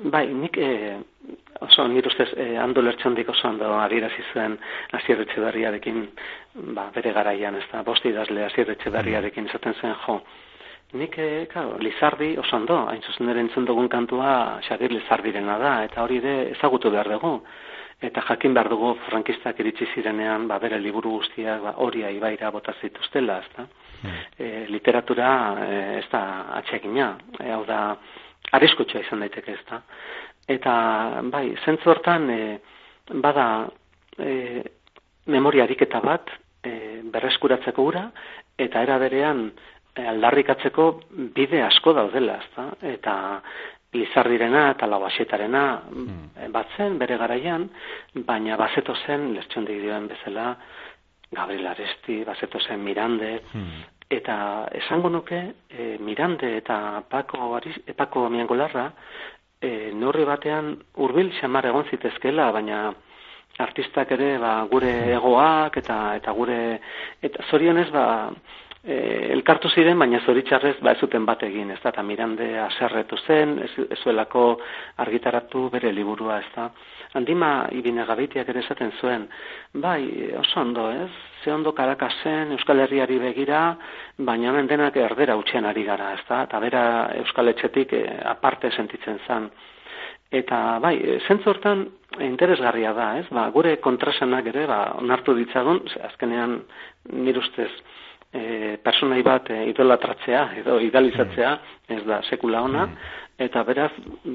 bai, nik... E oso nire ustez e, ando lertxondik oso ondo adierazi zuen azierretxe berriarekin ba, bere garaian, ez da, bosti idazle azierretxe berriarekin esaten zen jo. Nik, e, claro, Lizardi oso ondo, hain zuzen ere entzun dugun kantua Xadir Lizardirena da, eta hori de ezagutu behar dugu. Eta jakin behar dugu frankistak iritsi zirenean, ba, bere liburu guztiak ba, hori aibaira bota zituztela, ez da. Mm. E, literatura e, ez da atxegina, e, hau da, arriskutxa izan daiteke ez da. Eta, bai, zentzu hortan, e, bada e, memoria ariketa bat e, berreskuratzeko ura, eta era berean e, aldarrikatzeko bide asko daudela, ezta? Eta Lizardirena eta Lauaxetarena hmm. batzen bere garaian, baina bazeto zen, lertxon dioen bezala, Gabriel Aresti, bazeto zen Mirande, hmm. Eta esango nuke, e, Mirande eta Paco, Aris, Paco Miangolarra, e, norri batean hurbil xamar egon zitezkela, baina artistak ere ba, gure egoak eta eta gure eta zorionez ba e, elkartu ziren baina zoritxarrez ba ez zuten bat egin, ez da, eta mirande aserretu zen, ez, zuelako argitaratu bere liburua, ez da. Handima ibine gabitiak ere esaten zuen, bai, oso ondo, ez? Ze ondo karakasen Euskal Herriari begira, baina hemen denak erdera utxean ari gara, ez da? Eta bera Euskal Etxetik eh, aparte sentitzen zen. Eta bai, zentzortan interesgarria da, ez? Ba, gure kontrasenak ere, ba, onartu ditzagun, azkenean nire ustez, e, personai bat e, idolatratzea edo idealizatzea mm. ez da sekula ona mm. Eta beraz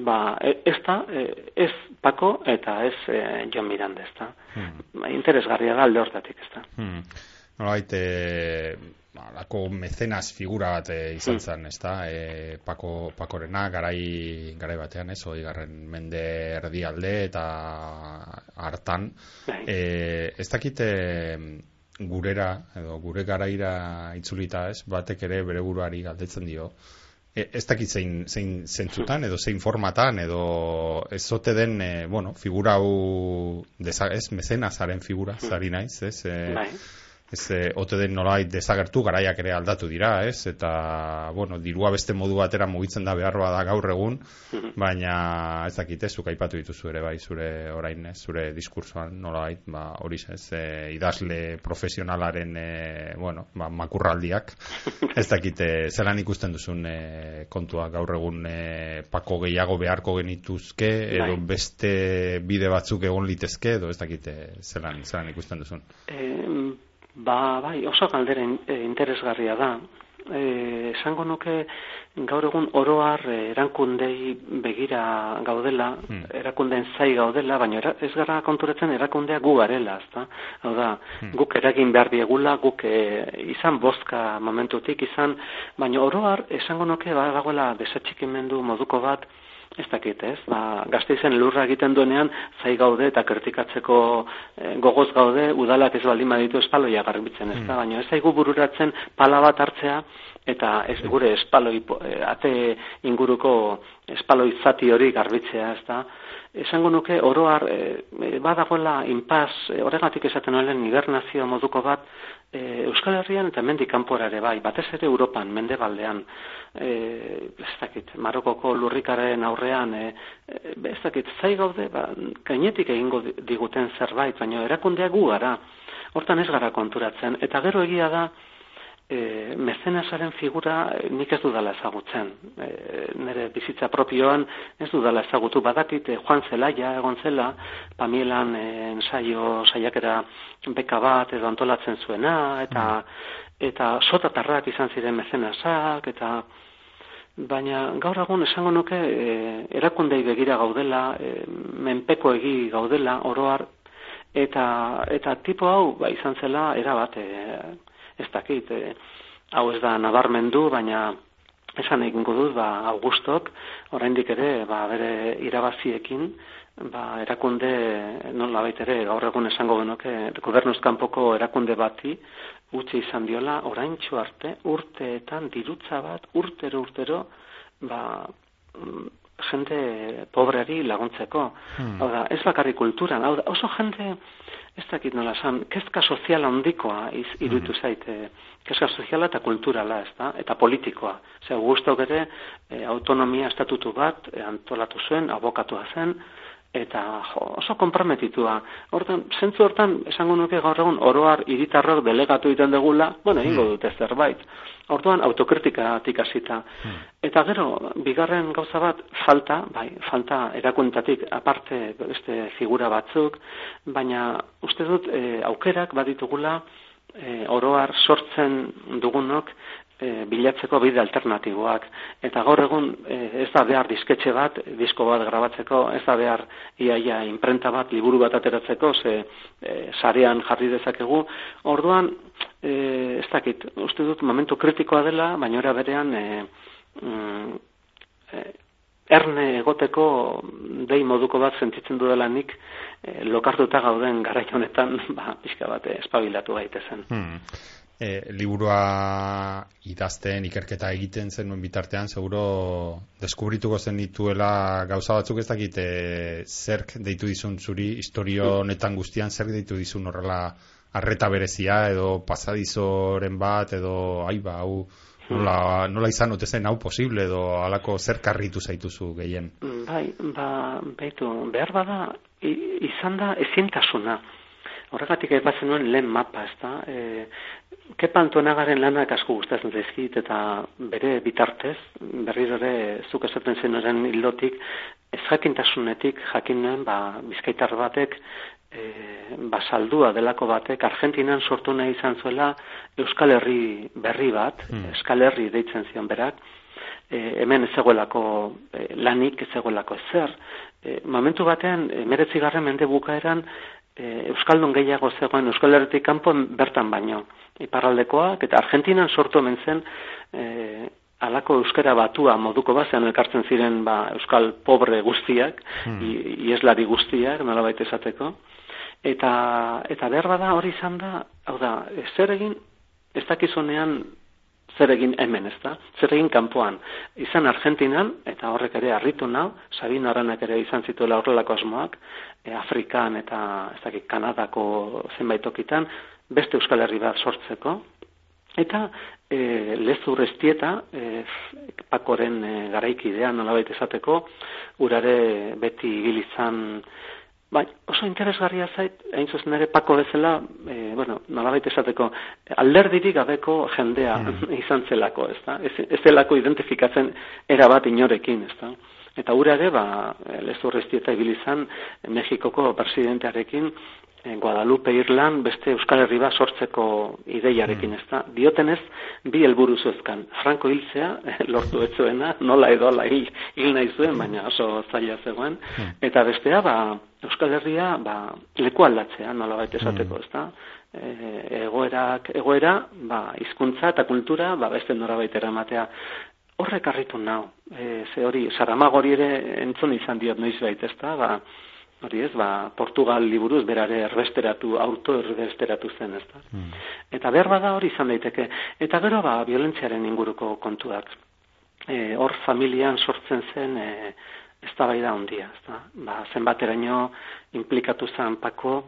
ba e, ez da e, ez Pako eta ez e, John Miranda ez da mm. ba, interesgarria da alde hortatik ez da mm. Nolait, e, alako mecenas figura bat e, izan mm. zen, ez da, e, Pako, Pakorena garai, garai batean, ez, hori garren mende erdialde eta hartan. Bai. E, ez dakite, gurera edo gure garaira itzulita, ez? Batek ere bere buruari galdetzen dio. E, ez dakit zein, zein zentzutan edo zein formatan edo ez zote den, e, bueno, figura hau, ez, mezenazaren figura, zari naiz, ez? E, bai ez e, ote den nolait desagertu garaiak ere aldatu dira, ez? Eta bueno, dirua beste modu batera mugitzen da behar da gaur egun, mhm. baina ez dakit ez zuk aipatu dituzu ere bai zure orain, ez? Zure diskursoan nolait, ba hori ez, e, idazle profesionalaren e, bueno, ba, makurraldiak ez dakit zelan ikusten duzun e, kontua gaur egun e, pako gehiago beharko genituzke edo bai. beste bide batzuk egon litezke edo ez dakit zelan, zelan ikusten duzun. Ba, bai, oso galdera eh, interesgarria da. E, esango nuke gaur egun oroar eh, erankundei begira gaudela, hmm. erakundeen zai gaudela, baina ez gara konturatzen erakundea gu garela, ezta? Hau da, hmm. guk eragin behar diegula, guk e, izan bozka momentutik izan, baina oroar esango nuke ba, dagoela desatxikimendu moduko bat, ez dakit, ez? Ba, gazte izen lurra egiten duenean, zai gaude eta kritikatzeko e, gogoz gaude, udalak ez baldin baditu espaloia garbitzen, ez da? Mm. Baina ez daigu bururatzen pala bat hartzea, eta ez gure espaloi, e, ate inguruko espaloi zati hori garbitzea, ez da? Esango nuke, oroar, e, e badagoela inpaz, e, horregatik esaten olen, hibernazio moduko bat, e, Euskal Herrian eta mendik kanpora ere bai, batez ere Europan, mende baldean, e, ez dakit, Marokoko lurrikaren aurrean, e, ez dakit, zai gaude, ba, gainetik egingo diguten zerbait, baina erakundea gu gara, hortan ez gara konturatzen, eta gero egia da, e, mezenasaren figura e, nik ez dudala ezagutzen. E, nire bizitza propioan ez dudala ezagutu badakit e, Juan Zelaia egon zela, Pamielan e, ensaio saiakera beka bat edo antolatzen zuena, eta mm. eta sotatarrak izan ziren mezenasak, eta baina gaur egun esango nuke e, erakundei begira gaudela, e, menpeko egi gaudela, oroar, eta, eta tipo hau ba, izan zela erabat, e, ez dakit, e, hau ez da nabarmendu, baina esan egingo dut, ba, Augustok, oraindik ere, ba, bere irabaziekin, ba, erakunde, nola baitere, gaur egun esango genuke, gobernuz kanpoko erakunde bati, utzi izan diola, oraintxo arte, urteetan, dirutza bat, urtero, urtero, ba, mm, jende pobreari laguntzeko. Hmm. Hau da, ez bakarri kulturan, hau da, oso jende, ez dakit nola esan, kezka soziala handikoa iz, iruditu zaite, kezka soziala eta kulturala, ez da, eta politikoa. Zer, guztok ere, e, autonomia estatutu bat e, antolatu zuen, abokatua zen, eta jo, oso komprometitua. Hortan, zentzu hortan, esango nuke gaur egun, oroar hiritarrok delegatu egiten degula, bueno, egingo Hmm. dute zerbait. Orduan, autokritikatik hasita. Hmm. Eta gero, bigarren gauza bat, falta, bai, falta erakuntatik aparte beste figura batzuk, baina uste dut e, aukerak baditugula e, oroar sortzen dugunok e, bilatzeko bide alternatiboak. Eta gaur egun e, ez da behar disketxe bat, disko bat grabatzeko, ez da behar iaia imprenta bat, liburu bat ateratzeko, ze e, sarean jarri dezakegu. Orduan, e, ez dakit, uste dut momentu kritikoa dela, baina ora berean e, mm, e, erne egoteko dei moduko bat sentitzen dudala nik e, lokartuta gauden garai honetan ba, pixka bat eh, espabilatu gaitezen. Hmm. E, liburua idazten, ikerketa egiten zenuen bitartean, seguro deskubrituko zen dituela gauza batzuk ez dakit e, zerk deitu dizun zuri, historio honetan guztian zerk deitu dizun horrela arreta berezia edo pasadizoren bat edo ai ba, hau nola, nola izan ote zen hau posible edo halako zer karritu zaituzu gehien. Bai, ba, baitu, behar bada, izan da ezintasuna. Horregatik aipatzen nuen lehen mapa, ez da? E, Kepa Antonagaren lanak asko gustatzen zaizkit eta bere bitartez, berriro ere zuk esaten zen hildotik, ez jakintasunetik jakin nuen, ba, bizkaitar batek, e, ba, saldua delako batek, Argentinan sortu nahi izan zuela Euskal Herri berri bat, Hmm. Euskal Herri deitzen zion berak, e, hemen ez zegoelako e, lanik, ez zegoelako ezer. E, momentu batean, emeretzigarren mende bukaeran, e, Euskaldun gehiago zegoen Euskal Herritik kanpo bertan baino. Iparraldekoak eta Argentinan sortu hemen zen e, alako euskara batua moduko bazean elkartzen ziren ba, euskal pobre guztiak, Hmm. i- ieslari guztiak, nolabait esateko. Eta, eta behar bada hori izan da, hau da, zer egin, ez dakizunean zer egin hemen, ez da? Zer egin kanpoan. Izan Argentinan, eta horrek ere harritu nau, Sabino Aranak ere izan zituela horrelako asmoak, e, Afrikan eta ez dakit, Kanadako zenbait tokitan, beste Euskal Herri bat sortzeko, eta e, lezur estieta, e, pakoren e, garaikidea nolabait esateko, urare beti ibilizan Bai, oso interesgarria zait, hain zuzen ere pako bezala, e, bueno, nolabait esateko, alderdirik gabeko jendea izan zelako, ez da? Ez, ez zelako identifikatzen erabat inorekin, ez da? Eta ura ere, ba, lezurreztieta ibilizan, Mexikoko presidentearekin, Guadalupe Irlan beste Euskal Herri bat sortzeko ideiarekin, ez da? Diotenez, bi helburu zuezkan. Franco hiltzea, lortu ez zuena, nola edola hil, hil nahi zuen, baina oso zaila zegoen. Eta bestea, ba, Euskal Herria, ba, leku aldatzea, nola baita esateko, ez da? E, egoerak, egoera, ba, hizkuntza eta kultura, ba, beste norabait eramatea. Horrek harritu nau, e, ze hori, Saramagori ere entzun izan diot noiz bait, ez da? Ba, hori ez, ba, Portugal liburuz berare erbesteratu, auto erbesteratu zen, ez da? Hmm. Eta behar bada hori izan daiteke. Eta gero, ba, violentziaren inguruko kontuak. E, hor familian sortzen zen e, eztabaida handia, ezta? Ba, zenbateraino implikatu zen pako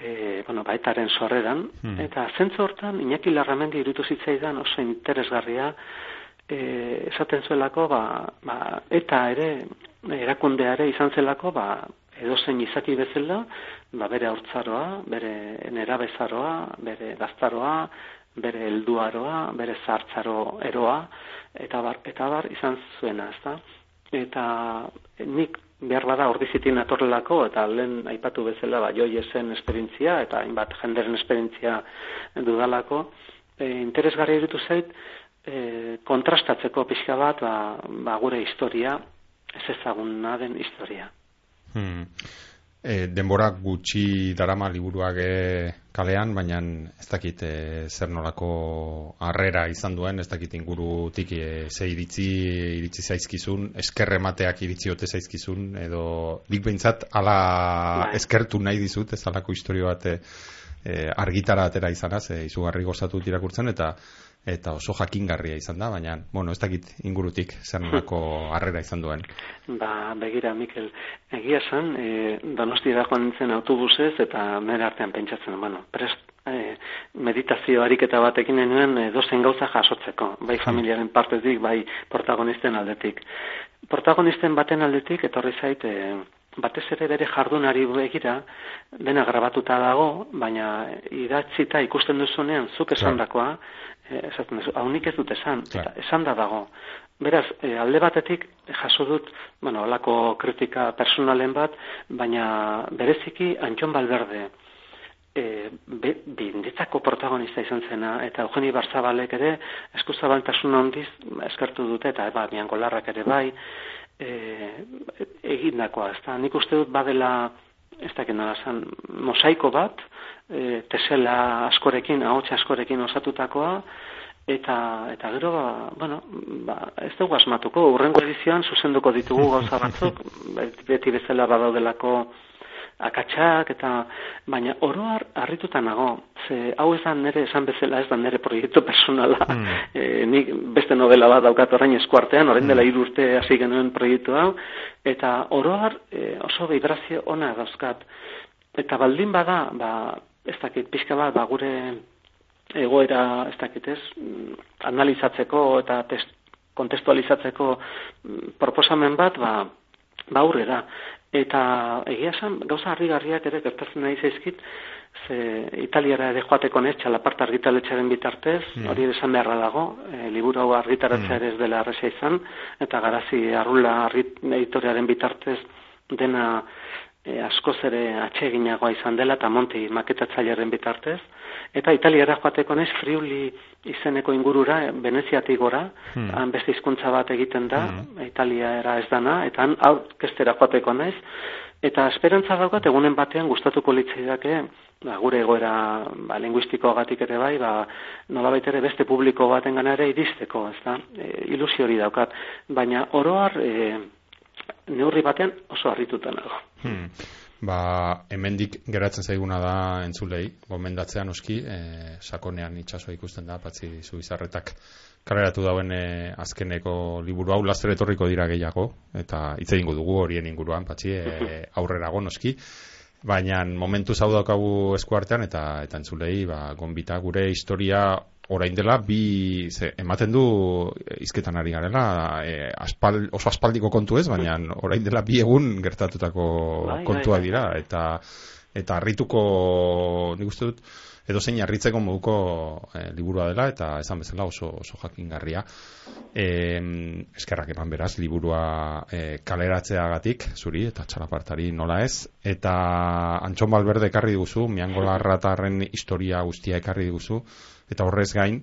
e, bueno, baetaren sorreran, Hmm. eta zentzu hortan, Iñaki Larramendi irutu zitzaidan oso interesgarria, e, esaten zuelako, ba, ba, eta ere, erakundeare izan zelako, ba, edozein izaki bezala, ba, bere haurtzaroa, bere nerabezaroa, bere gaztaroa, bere helduaroa, bere zartzaro eroa, eta bar, eta bar izan zuena, ezta? Eta nik behar bada ordizitin atorrelako, eta lehen aipatu bezala, ba, joiesen esperientzia, eta hainbat jenderen esperientzia dudalako, e, interesgarri irutu zait, e, kontrastatzeko pixka bat, ba, ba, gure historia, ez ezaguna den historia. Hmm. E, denbora gutxi darama liburuak e, kalean, baina ez dakit e, zer nolako harrera izan duen, ez dakit ingurutik e, ze iritzi, iritzi zaizkizun, eskerremateak iritzi ote zaizkizun, edo dik behintzat ala bai. eskertu nahi dizut, ez alako historio bat e, argitara atera izanaz, e, izugarri gozatu irakurtzen, eta eta oso jakingarria izan da, baina, bueno, ez dakit ingurutik zer nolako harrera izan duen. Ba, begira, Mikel, egia zen, e, donosti da joan nintzen autobusez, eta nire artean pentsatzen, bueno, prest, e, meditazio ariketa batekin nuen e, dozen gauza jasotzeko, bai hmm. familiaren partetik, bai protagonisten aldetik. Protagonisten baten aldetik, etorri zait, e, batez ere bere jardunari begira, dena grabatuta dago, baina idatzita ikusten duzunean, zuk esandakoa, Eh, esaten duzu, hau nik ez dut esan, eta esan da dago. Beraz, e, alde batetik jaso dut, bueno, olako kritika personalen bat, baina bereziki Antxon Balberde, e, binditzako protagonista izan zena, eta Eugeni Barzabalek ere, eskuzabaltasun handiz eskartu dute, eta eba, miango larrak ere bai, e, egindakoa, ez da, nik uste dut badela, ez da, zan, mosaiko bat, e, tesela askorekin, ahotsa askorekin osatutakoa, eta eta gero ba, bueno, ba, ez dugu asmatuko, urrengo edizioan zuzenduko ditugu gauza batzuk, beti bezala badaudelako akatsak eta baina oro har harrituta nago ze hau ez da nere esan bezala ez da nere proiektu personala mm. e, nik beste novela bat daukat orain eskuartean orain dela 3 mm. urte hasi genuen proiektu hau eta oro har e, oso vibrazio ona dauzkat eta baldin bada ba ez dakit, pixka bat, ba, gure egoera, ez dakit ez, analizatzeko eta test, kontestualizatzeko mm, proposamen bat, ba, ba da. Eta egia esan, gauza harrigarriak ere gertatzen nahi zaizkit, ze italiara ere joateko nes, txalapart argitaletxaren bitartez, mm. hori mm. esan beharra dago, e, liburu hau argitaratzea mm. ere ez dela arresa izan, eta garazi arrula argit, editoriaren bitartez dena e, askoz ere atseginagoa izan dela eta monti maketatzailearen bitartez eta italiara joateko naiz friuli izeneko ingurura veneziatik gora hmm. han beste hizkuntza bat egiten da hmm. italia era ez dana eta han aurkestera joateko naiz eta esperantza daukat egunen batean gustatuko litzaidake ba, gure egoera ba, linguistikoagatik ere bai ba, nolabait ere beste publiko baten gana ere iristeko ez da e, ilusio hori daukat baina oroar e, neurri batean oso harrituta nago. Hmm. Ba, hemendik geratzen zaiguna da entzulei, gomendatzea noski, e, sakonean itsasoa ikusten da, patzi zu izarretak kaleratu dauen e, azkeneko liburu hau laster etorriko dira gehiago, eta hitz egingo dugu horien inguruan, patzi, e, aurrera noski. Baina momentu zau daukagu eskuartean eta eta entzulei, ba, gonbita gure historia orain dela bi ze, ematen du eh, hizketan ari garela e, aspal, oso aspaldiko kontu ez baina orain dela bi egun gertatutako bai, bai, kontua bai. dira eta eta harrituko nik uste dut edo zein harritzeko moduko e, liburua dela eta esan bezala oso oso jakingarria e, eskerrak eman beraz liburua e, kaleratzeagatik zuri eta txalapartari nola ez eta Antxon Balberde ekarri diguzu miangolarratarren historia guztia ekarri diguzu eta horrez gain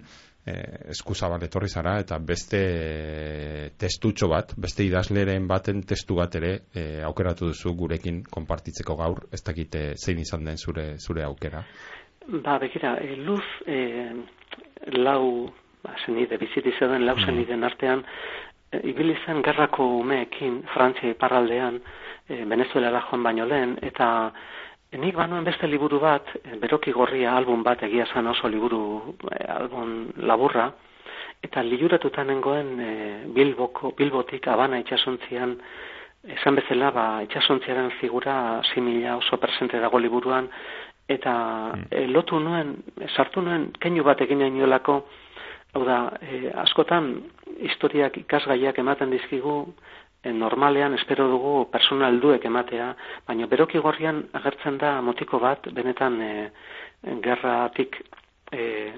eh, eskuzabal etorri zara eta beste eh, testutxo bat, beste idazleren baten testu bat ere eh, aukeratu duzu gurekin konpartitzeko gaur, ez dakite zein izan den zure zure aukera. Ba, bekira, e, luz e, lau ba, zenide, bizitizioen lau mm. zeniden artean e, ibili zen gerrako umeekin Frantzia iparraldean e, Venezuela joan baino lehen eta Nik banuen beste liburu bat, eh, beroki gorria album bat egia zan oso liburu e, album laburra, eta liuratuta nengoen e, bilboko, bilbotik abana itxasontzian, esan bezala, ba, itxasontziaren figura simila oso presente dago liburuan, eta mm. lotu nuen, sartu nuen, keinu bat egin nahi hau da, askotan historiak ikasgaiak ematen dizkigu, e, normalean espero dugu personal duek ematea, baina beroki gorrian agertzen da motiko bat, benetan e, gerratik e,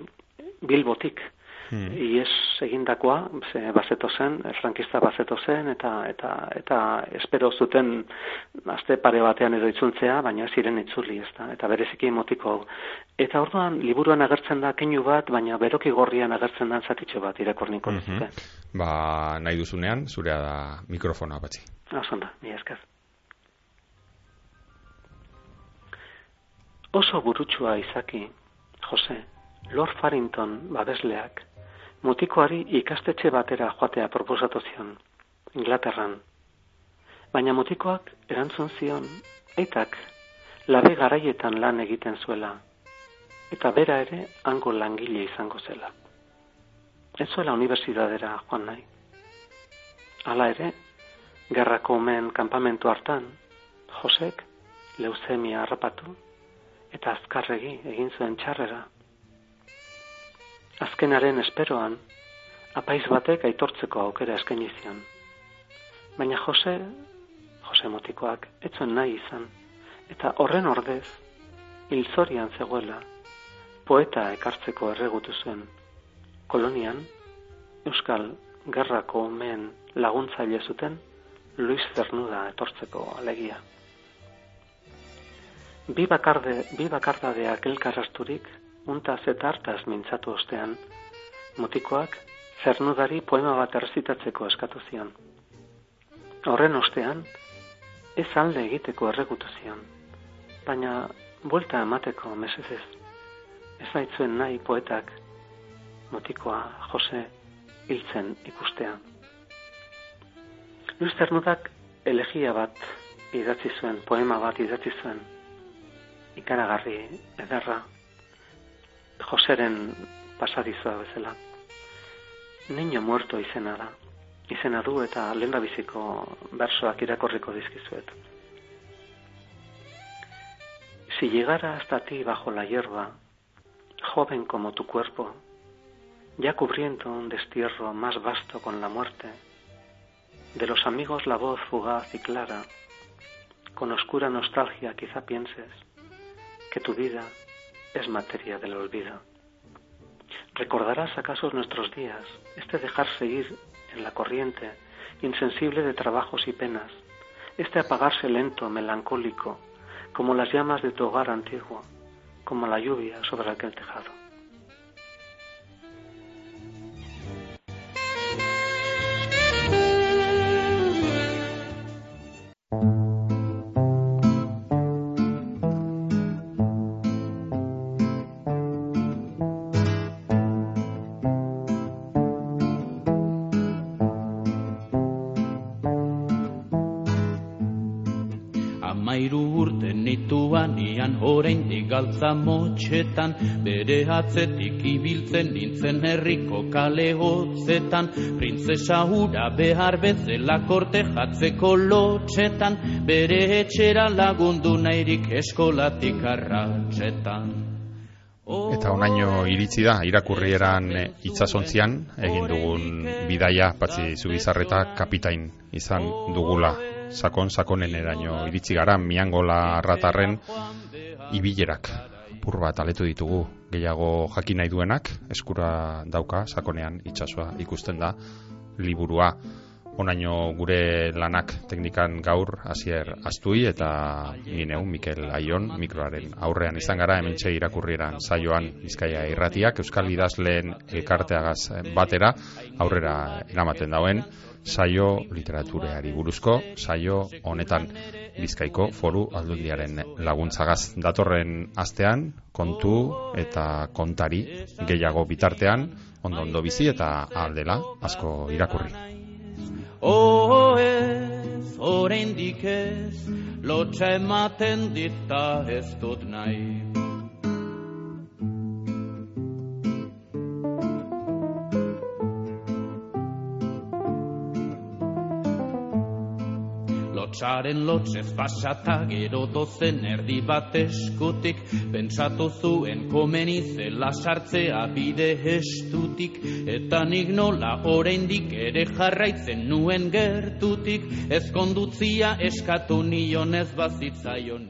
bilbotik, hmm. ies egindakoa, ze bazeto zen, frankista bazeto zen, eta, eta, eta espero zuten azte pare batean edo itzultzea, baina ez ziren itzuli, ez da, eta bereziki motiko Eta orduan, liburuan agertzen da keinu bat, baina beroki gorrian agertzen da zatitxo bat, irakorniko mm -hmm. Ba, nahi duzunean, zurea da mikrofona batzi. Osonda, ni eskaz. oso burutsua izaki, Jose, Lord Farrington babesleak, mutikoari ikastetxe batera joatea proposatu zion, Inglaterran. Baina mutikoak erantzun zion, eitak, labe garaietan lan egiten zuela, eta bera ere hango langile izango zela. Ez zuela unibertsitatera joan nahi. Hala ere, gerrako omen kanpamentu hartan, Josek leuzemia harrapatu eta azkarregi egin zuen txarrera. Azkenaren esperoan, apaiz batek aitortzeko aukera eskaini zion. Baina Jose, Jose motikoak, etzuen nahi izan, eta horren ordez, hilzorian zegoela, poeta ekartzeko erregutu zuen. Kolonian, Euskal Gerrako men laguntzaile zuten, Luis Cernuda etortzeko alegia. Bi, bakarde, bi bakardadeak elkarrasturik, untaz eta hartaz mintzatu ostean, mutikoak zernudari poema bat erzitatzeko eskatu zion. Horren ostean, ez alde egiteko erregutu zion, baina buelta emateko mesezez. Ez baitzuen nahi poetak, mutikoa Jose hiltzen ikustea. Luis Zernudak elegia bat idatzi zuen, poema bat idatzi zuen, ikaragarri ederra Joseren pasadizoa bezala. Niño muerto izena da. Izena du eta lenda biziko bersoak irakorriko dizkizuet. Si llegara hasta ti bajo la hierba, joven como tu cuerpo, ya cubriendo un destierro más vasto con la muerte, de los amigos la voz fugaz y clara, con oscura nostalgia quizá pienses, que tu vida es materia del olvido. ¿Recordarás acaso nuestros días, este dejarse ir en la corriente, insensible de trabajos y penas, este apagarse lento, melancólico, como las llamas de tu hogar antiguo, como la lluvia sobre aquel tejado? Galtza motxetan, bere atzetik ibiltzen nintzen herriko kale hotzetan, printzesa hura behar bezela korte jatzeko lotxetan, bere etxera lagundu nahirik eskolatik arratxetan. Eta onaino iritsi da, irakurrieran itsasontzian egin dugun bidaia, patzi zubizarreta kapitain izan dugula sakon sakonen eraino iritsi gara miangola ratarren ibilerak pur bat aletu ditugu. Gehiago jakin nahi duenak eskura dauka sakonean itsasoa ikusten da liburua. Onaino gure lanak teknikan gaur hasier astui eta gineu Mikel Aion mikroaren aurrean izan gara hementxe irakurrieran saioan Bizkaia irratiak Euskal Idazleen elkarteagaz batera aurrera eramaten dauen saio literatureari buruzko saio honetan Bizkaiko foru aldundiaren laguntzagaz datorren astean kontu eta kontari gehiago bitartean ondo ondo bizi eta aldela asko irakurri. Oh, ez, oraindik ez, lotxa ematen dita ez dut nahi. Lotsaren lotsez pasata gero dozen erdi bat eskutik. Pentsatu zuen komeni zela sartzea bide estutik. Eta nik nola oraindik ere jarraitzen nuen gertutik. Ezkondutzia eskatu nion ez bazitzaion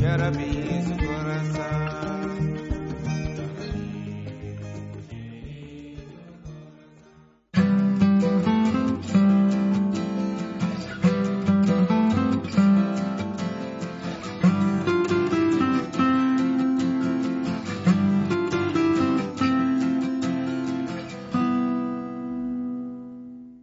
Yeah, that'd be